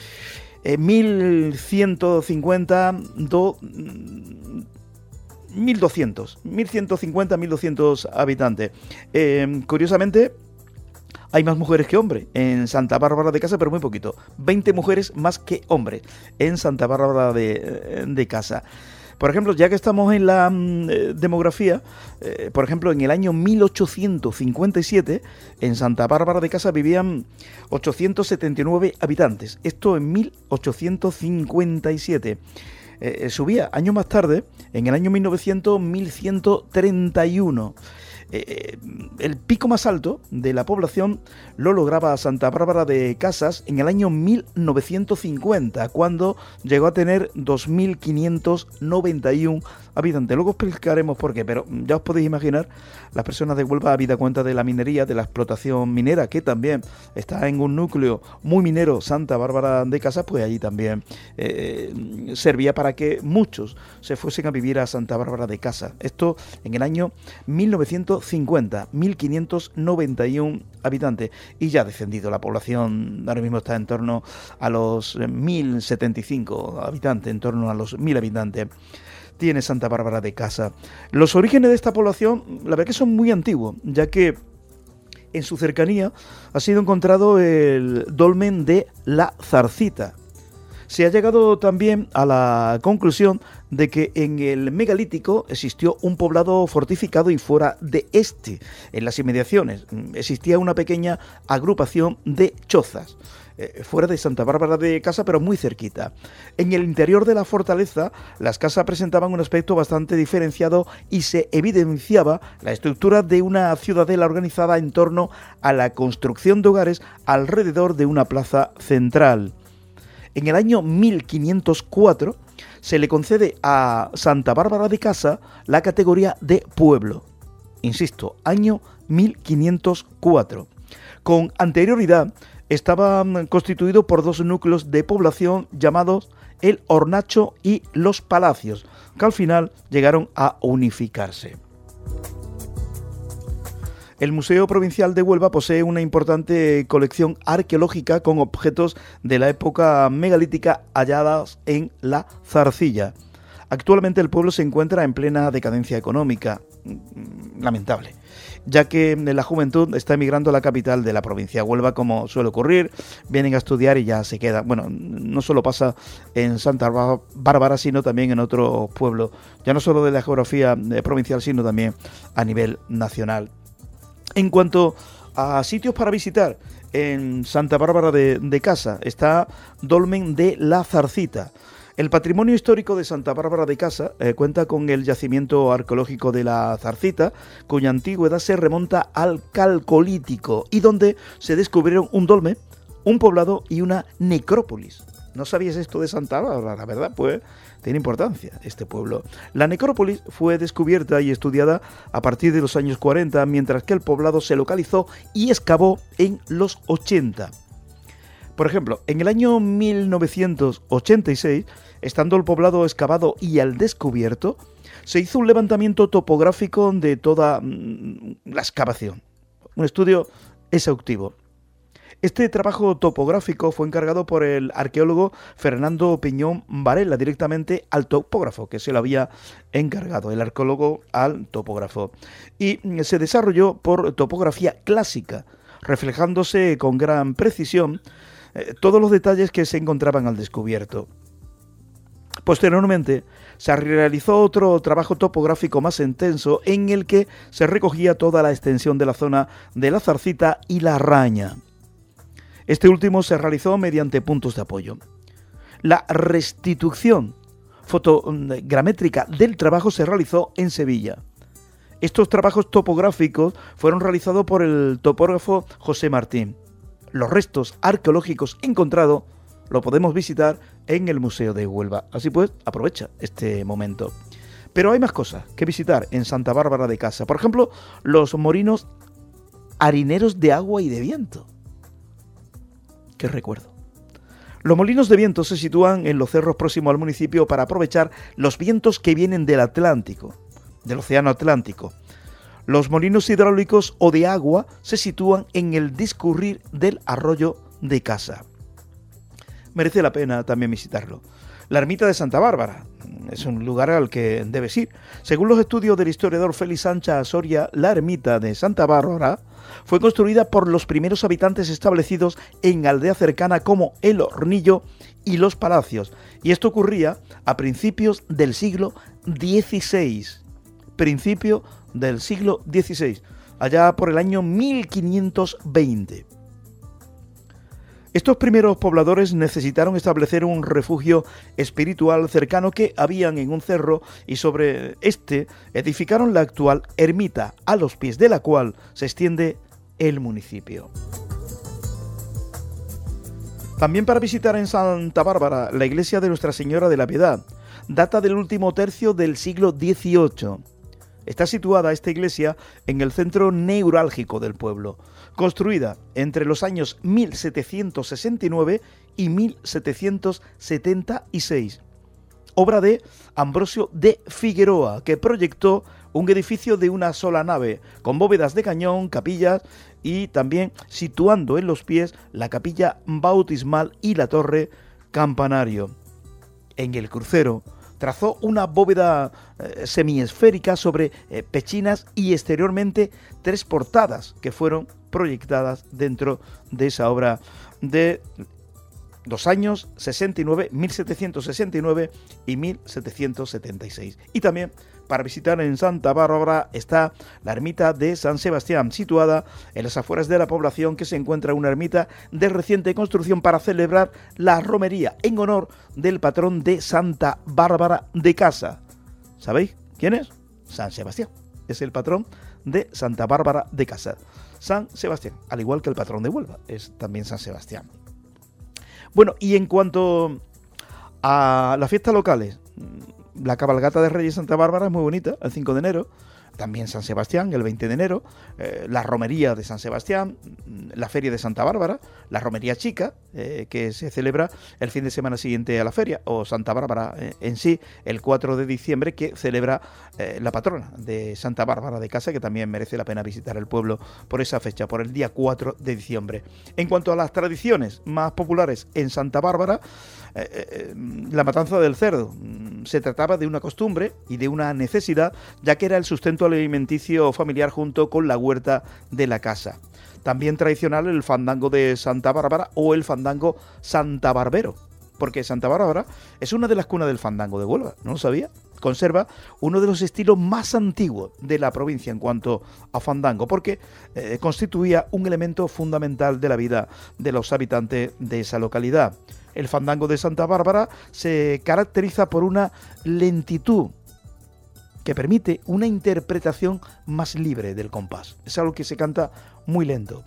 1150 1200, 1150, 1200 habitantes. Eh, curiosamente, hay más mujeres que hombres en Santa Bárbara de Casa, pero muy poquito. 20 mujeres más que hombres en Santa Bárbara de, de Casa. Por ejemplo, ya que estamos en la mm, eh, demografía, eh, por ejemplo, en el año 1857, en Santa Bárbara de Casa vivían 879 habitantes. Esto en 1857. Eh, subía años más tarde, en el año 1900, 1131. Eh, el pico más alto de la población lo lograba Santa Bárbara de Casas en el año 1950, cuando llegó a tener 2.591 habitantes. Luego explicaremos por qué, pero ya os podéis imaginar las personas de Huelva habida cuenta de la minería, de la explotación minera, que también está en un núcleo muy minero, Santa Bárbara de Casas, pues allí también eh, servía para que muchos se fuesen a vivir a Santa Bárbara de Casa. Esto en el año 1950, 1591 habitantes. Y ya ha descendido la población, ahora mismo está en torno a los 1075 habitantes, en torno a los 1000 habitantes tiene Santa Bárbara de Casa. Los orígenes de esta población, la verdad que son muy antiguos, ya que en su cercanía ha sido encontrado el dolmen de la Zarcita. Se ha llegado también a la conclusión de que en el megalítico existió un poblado fortificado y fuera de este, en las inmediaciones, existía una pequeña agrupación de chozas. Eh, fuera de Santa Bárbara de Casa, pero muy cerquita. En el interior de la fortaleza, las casas presentaban un aspecto bastante diferenciado y se evidenciaba la estructura de una ciudadela organizada en torno a la construcción de hogares alrededor de una plaza central. En el año 1504 se le concede a Santa Bárbara de Casa la categoría de pueblo. Insisto, año 1504. Con anterioridad estaba mm, constituido por dos núcleos de población llamados el Hornacho y los Palacios, que al final llegaron a unificarse. El Museo Provincial de Huelva posee una importante colección arqueológica con objetos de la época megalítica halladas en la Zarcilla. Actualmente el pueblo se encuentra en plena decadencia económica, mm, lamentable, ya que la juventud está emigrando a la capital de la provincia Huelva como suele ocurrir, vienen a estudiar y ya se quedan. Bueno, no solo pasa en Santa Bárbara, sino también en otros pueblos, ya no solo de la geografía eh, provincial, sino también a nivel nacional. En cuanto a sitios para visitar, en Santa Bárbara de, Casa está Dolmen de la Zarcita. El patrimonio histórico de Santa Bárbara de Casa eh, cuenta con el yacimiento arqueológico de la Zarcita, cuya antigüedad se remonta al Calcolítico y donde se descubrieron un dolmen, un poblado y una necrópolis. ¿No sabías esto de Santa Bárbara? Verdad, pues tiene importancia este pueblo. La necrópolis fue descubierta y estudiada a partir de los años 40, mientras que el poblado se localizó y excavó en los 80. Por ejemplo, en el año 1986, estando el poblado excavado y al descubierto, se hizo un levantamiento topográfico de toda mm, la excavación. Un estudio exhaustivo. Este trabajo topográfico fue encargado por el arqueólogo Fernando Piñón Varela directamente al topógrafo que se lo había encargado, el arqueólogo al topógrafo. Y se desarrolló por topografía clásica, reflejándose con gran precisión eh, todos los detalles que se encontraban al descubierto. Posteriormente, se realizó otro trabajo topográfico más intenso en el que se recogía toda la extensión de la zona de la Zarcita y la Raña. Este último se realizó mediante puntos de apoyo. La restitución fotogramétrica del trabajo se realizó en Sevilla. Estos trabajos topográficos fueron realizados por el topógrafo José Martín. Los restos arqueológicos encontrados lo podemos visitar en el Museo de Huelva. Así pues, aprovecha este momento. Pero hay más cosas que visitar en Santa Bárbara de Casa. Por ejemplo, los morinos harineros de agua y de viento recuerdo. Los molinos de viento se sitúan en los cerros próximos al municipio para aprovechar los vientos que vienen del Atlántico, del Océano Atlántico. Los molinos hidráulicos o de agua se sitúan en el discurrir del arroyo de Casa. Merece la pena también visitarlo. La ermita de Santa Bárbara es un lugar al que debes ir. Según los estudios del historiador Félix Sancha Soria, la ermita de Santa Bárbara fue construida por los primeros habitantes establecidos en aldea cercana como El Hornillo y Los Palacios, y esto ocurría a principios del siglo XVI. Principio del siglo XVI, allá por el año 1520. Estos primeros pobladores necesitaron establecer un refugio espiritual cercano que habían en un cerro y sobre este edificaron la actual ermita, a los pies de la cual se extiende el municipio. También para visitar en Santa Bárbara la iglesia de Nuestra Señora de la Piedad, data del último tercio del siglo XVIII. Está situada esta iglesia en el centro neurálgico del pueblo, construida entre los años 1769 y 1776. Obra de Ambrosio de Figueroa, que proyectó un edificio de una sola nave, con bóvedas de cañón, capillas y también situando en los pies la capilla bautismal y la torre campanario. En el crucero trazó una bóveda eh, semiesférica sobre eh, pechinas y exteriormente tres portadas que fueron proyectadas dentro de esa obra de los años 69, 1769 y 1776. Y también para visitar en Santa Bárbara está la ermita de San Sebastián, situada en las afueras de la población que se encuentra una ermita de reciente construcción para celebrar la romería en honor del patrón de Santa Bárbara de Casa. ¿Sabéis quién es? San Sebastián. Es el patrón de Santa Bárbara de Casa. San Sebastián, al igual que el patrón de Huelva, es también San Sebastián. Bueno, y en cuanto a las fiestas locales, la cabalgata de Reyes Santa Bárbara es muy bonita, el 5 de enero. también San Sebastián, el 20 de enero, eh, la romería de San Sebastián, mm, la feria de Santa Bárbara, la romería chica, eh, que se celebra el fin de semana siguiente a la feria, o Santa Bárbara en sí, el 4 de diciembre, que celebra la patrona de Santa Bárbara de Casa, que también merece la pena visitar el pueblo por esa fecha, por el día 4 de diciembre. En cuanto a las tradiciones más populares en Santa Bárbara, la matanza del cerdo. Mm, se trataba de una costumbre y de una necesidad, ya que era el sustento alimenticio familiar junto con la huerta de la casa. También tradicional el fandango de Santa Bárbara o el fandango Santa Barbero, porque Santa Bárbara es una de las cunas del fandango de Huelva, ¿no lo sabía? Conserva uno de los estilos más antiguos de la provincia en cuanto a fandango, porque eh, constituía un elemento fundamental de la vida de los habitantes de esa localidad. El fandango de Santa Bárbara se caracteriza por una lentitud que permite una interpretación más libre del compás. Es algo que se canta muy lento.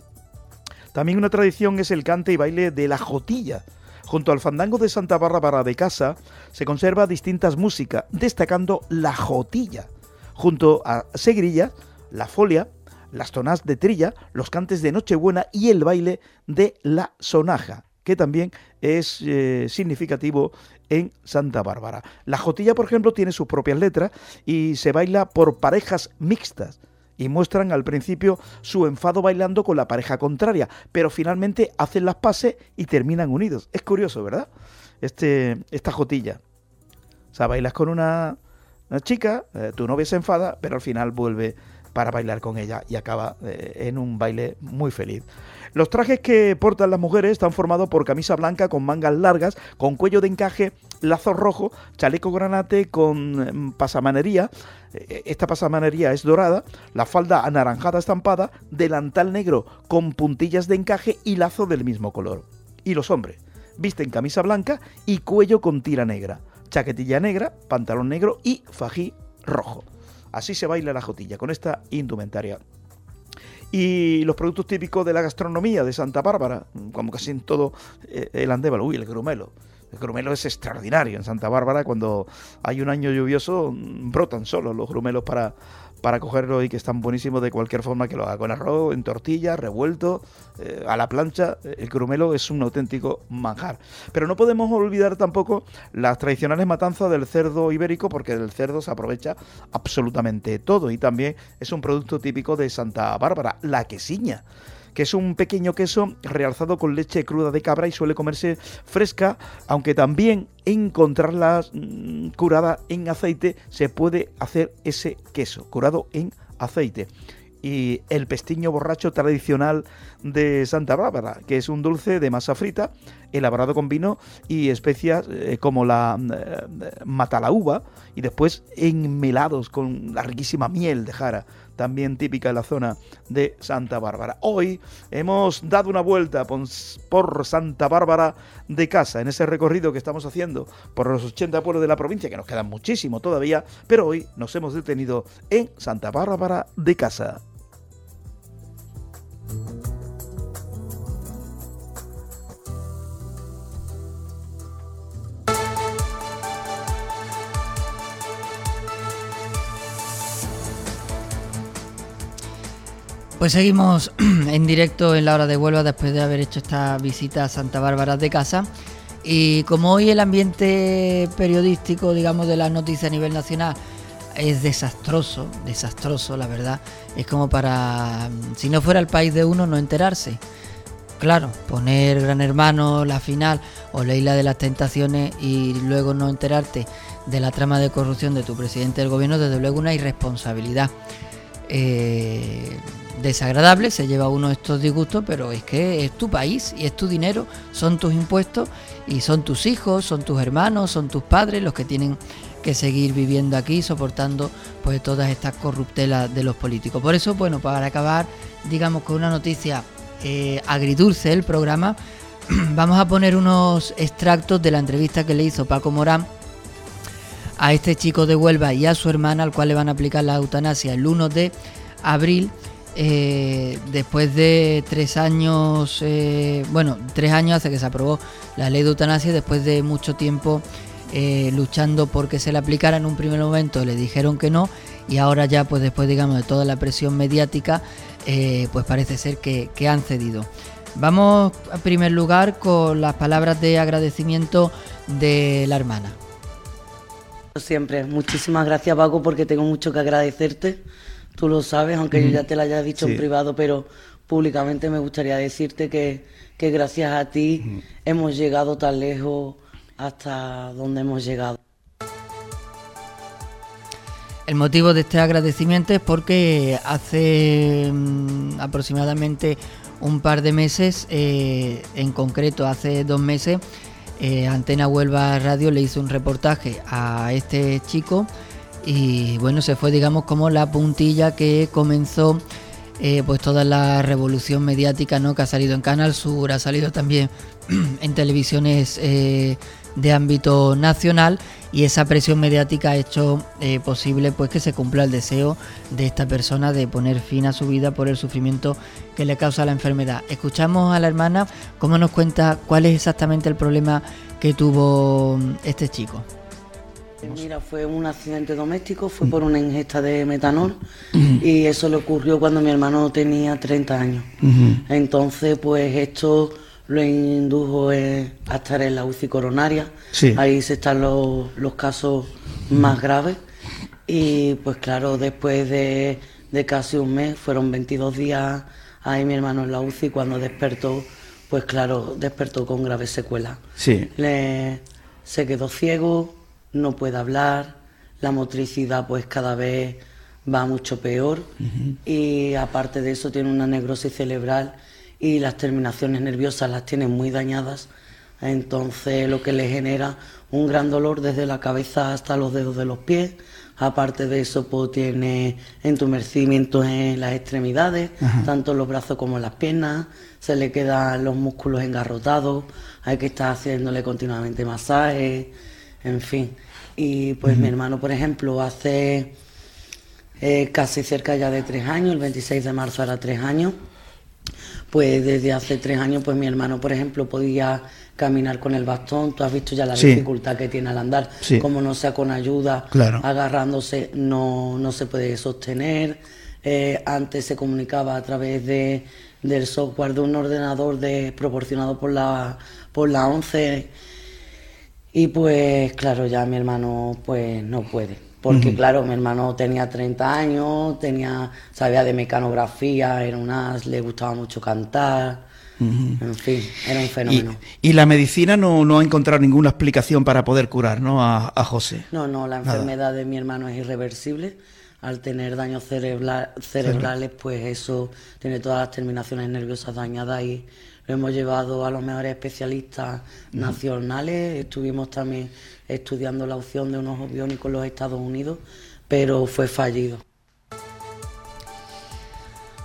También una tradición es el cante y baile de la jotilla. Junto al fandango de Santa Bárbara de Casa se conserva distintas músicas, destacando la jotilla. Junto a Segrilla, la folia, las tonas de trilla, los cantes de Nochebuena y el baile de la sonaja que también es eh, significativo en Santa Bárbara. La jotilla, por ejemplo, tiene sus propias letras y se baila por parejas mixtas y muestran al principio su enfado bailando con la pareja contraria, pero finalmente hacen las paces y terminan unidos. Es curioso, ¿verdad? Este, esta jotilla. O sea, bailas con una, chica, eh, tu novia se enfada, pero al final vuelve para bailar con ella y acaba eh, en un baile muy feliz. Los trajes que portan las mujeres están formados por camisa blanca con mangas largas, con cuello de encaje, lazo rojo, chaleco granate con em, pasamanería. Eh, esta pasamanería es dorada, la falda anaranjada estampada, delantal negro con puntillas de encaje y lazo del mismo color. Y los hombres visten camisa blanca y cuello con tira negra, chaquetilla negra, pantalón negro y fají rojo. Así se baila la jotilla con esta indumentaria y los productos típicos de la gastronomía de Santa Bárbara, como casi en todo eh, el Andévalo, uy, el grumelo. El grumelo es extraordinario en Santa Bárbara, cuando hay un año lluvioso brotan solo los grumelos para, para cogerlo y que están buenísimos de cualquier forma que lo haga, con arroz, en tortilla, revuelto, eh, a la plancha. El crumelo es un auténtico manjar. Pero no podemos olvidar tampoco las tradicionales matanzas del cerdo ibérico, porque del cerdo se aprovecha absolutamente todo y también es un producto típico de Santa Bárbara, la quesiña que es un pequeño queso realzado con leche cruda de cabra y suele comerse fresca, aunque también encontrarla mm, curada en aceite se puede hacer ese queso, curado en aceite. Y el pestiño borracho tradicional de Santa Bárbara, que es un dulce de masa frita elaborado con vino y especias eh, como la eh, matalauba y después enmelados con la riquísima miel de jara también típica de la zona de Santa Bárbara. Hoy hemos dado una vuelta por Santa Bárbara de casa, en ese recorrido que estamos haciendo por los 80 pueblos de la provincia, que nos quedan muchísimo todavía, pero hoy nos hemos detenido en Santa Bárbara de casa. Pues seguimos en directo en la hora de Huelva después de haber hecho esta visita a Santa Bárbara de Casa. Y como hoy el ambiente periodístico, digamos, de las noticias a nivel nacional es desastroso, desastroso, la verdad. Es como para, si no fuera el país de uno, no enterarse. Claro, poner Gran Hermano, la final o la Isla de las Tentaciones y luego no enterarte de la trama de corrupción de tu presidente del gobierno, desde luego una irresponsabilidad. Eh, desagradable, se lleva uno estos disgustos, pero es que es tu país y es tu dinero, son tus impuestos y son tus hijos, son tus hermanos, son tus padres los que tienen que seguir viviendo aquí soportando pues todas estas corruptelas de los políticos. Por eso, bueno, para acabar, digamos con una noticia eh, agridulce del programa, vamos a poner unos extractos de la entrevista que le hizo Paco Morán a este chico de Huelva y a su hermana, al cual le van a aplicar la eutanasia el 1 de abril eh, después de tres años, eh, bueno, tres años hace que se aprobó la ley de eutanasia, después de mucho tiempo eh, luchando porque se le aplicara en un primer momento, le dijeron que no y ahora ya pues después digamos de toda la presión mediática eh, pues parece ser que, que han cedido. Vamos en primer lugar con las palabras de agradecimiento de la hermana. Siempre, muchísimas gracias Paco porque tengo mucho que agradecerte, tú lo sabes, aunque yo ya te lo haya dicho en privado, pero públicamente me gustaría decirte que, que gracias a ti hemos llegado tan lejos hasta donde hemos llegado. El motivo de este agradecimiento es porque hace mm, aproximadamente un par de meses, eh, en concreto hace dos meses, eh, Antena Huelva Radio le hizo un reportaje a este chico y bueno, se fue digamos como la puntilla que comenzó eh, pues toda la revolución mediática ¿no? que ha salido en Canal Sur, ha salido también en televisiones de ámbito nacional y esa presión mediática ha hecho eh, posible pues que se cumpla el deseo de esta persona de poner fin a su vida por el sufrimiento que le causa la enfermedad. Escuchamos a la hermana cómo nos cuenta cuál es exactamente el problema que tuvo mm, este chico. Mira, fue un accidente doméstico, fue por una ingesta de metanol y eso le ocurrió cuando mi hermano tenía 30 años. Entonces, pues esto lo indujo eh, a estar en la UCI coronaria. Ahí se están los, casos más graves. Y pues claro, después de, casi un mes, fueron 22 días ahí mi hermano en la UCI, cuando despertó, pues claro, despertó con graves secuelas. Sí. se quedó ciego, no puede hablar, la motricidad pues cada vez va mucho peor. Y aparte de eso tiene una necrosis cerebral y las terminaciones nerviosas las tiene muy dañadas, entonces lo que le genera un gran dolor desde la cabeza hasta los dedos de los pies. Aparte de eso, pues tiene entumecimientos en las extremidades, tanto en los brazos como en las piernas, se le quedan los músculos engarrotados, hay que estar haciéndole continuamente masajes, en fin. Y pues mi hermano, por ejemplo, hace eh, casi cerca ya de tres años, el 26 de marzo era tres años, pues desde hace tres años, pues mi hermano, por ejemplo, podía caminar con el bastón. Tú has visto ya la dificultad que tiene al andar, como no sea con ayuda, agarrándose, no, no se puede sostener. Eh, antes se comunicaba a través de, del software de un ordenador de, proporcionado por la, por la 11 y pues claro, ya mi hermano pues no puede porque claro, mi hermano tenía 30 años, tenía, sabía de mecanografía, era un as, le gustaba mucho cantar, en fin, era un fenómeno. Y, la medicina no, ha encontrado ninguna explicación para poder curar ¿no? a, José. No, no, la enfermedad de mi hermano es irreversible. Al tener daños cerebrales, pues eso tiene todas las terminaciones nerviosas dañadas y lo hemos llevado a los mejores especialistas nacionales. Estuvimos también estudiando la opción de unos biónicos en los Estados Unidos, pero fue fallido.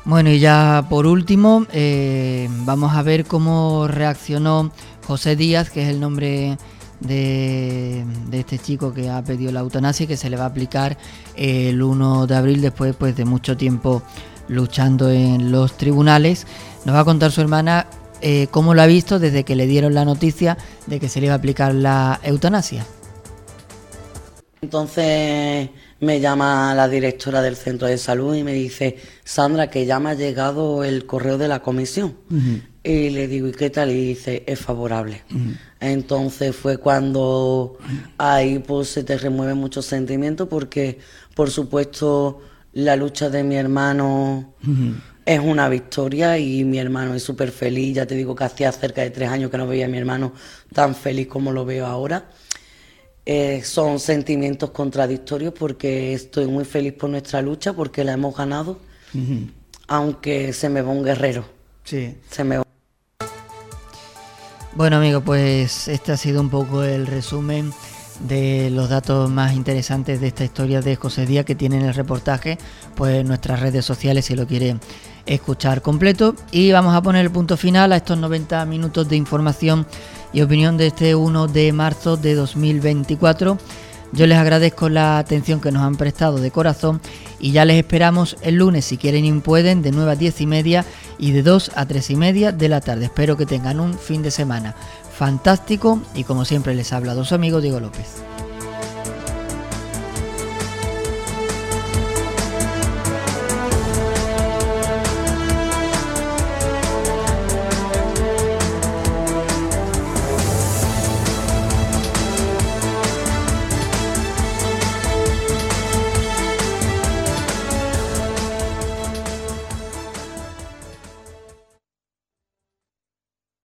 Bueno, y ya por último, eh, vamos a ver cómo reaccionó José Díaz, que es el nombre de, este chico que ha pedido la eutanasia y que se le va a aplicar el 1 de abril después pues, de mucho tiempo luchando en los tribunales. Nos va a contar su hermana eh, cómo lo ha visto desde que le dieron la noticia de que se le iba a aplicar la eutanasia. Entonces me llama la directora del centro de salud y me dice, Sandra, que ya me ha llegado el correo de la comisión. Y le digo, ¿y qué tal? Y dice, es favorable. Entonces fue cuando ahí pues se te remueven muchos sentimientos porque, por supuesto, la lucha de mi hermano es una victoria y mi hermano es súper feliz. Ya te digo que hacía cerca de tres años que no veía a mi hermano tan feliz como lo veo ahora. Eh, son sentimientos contradictorios porque estoy muy feliz por nuestra lucha, porque la hemos ganado, aunque se me va un guerrero. Sí. Se me Bueno, amigo, pues este ha sido un poco el resumen de los datos más interesantes de esta historia de José Díaz que tiene en el reportaje, pues en nuestras redes sociales si lo quiere escuchar completo. Y vamos a poner el punto final a estos 90 minutos de información y opinión de este 1 de marzo de 2024. Yo les agradezco la atención que nos han prestado de corazón y ya les esperamos el lunes si quieren y pueden de 9 a 10 y media y de 2 a 3 y media de la tarde. Espero que tengan un fin de semana fantástico y como siempre les habla dos amigos Diego López.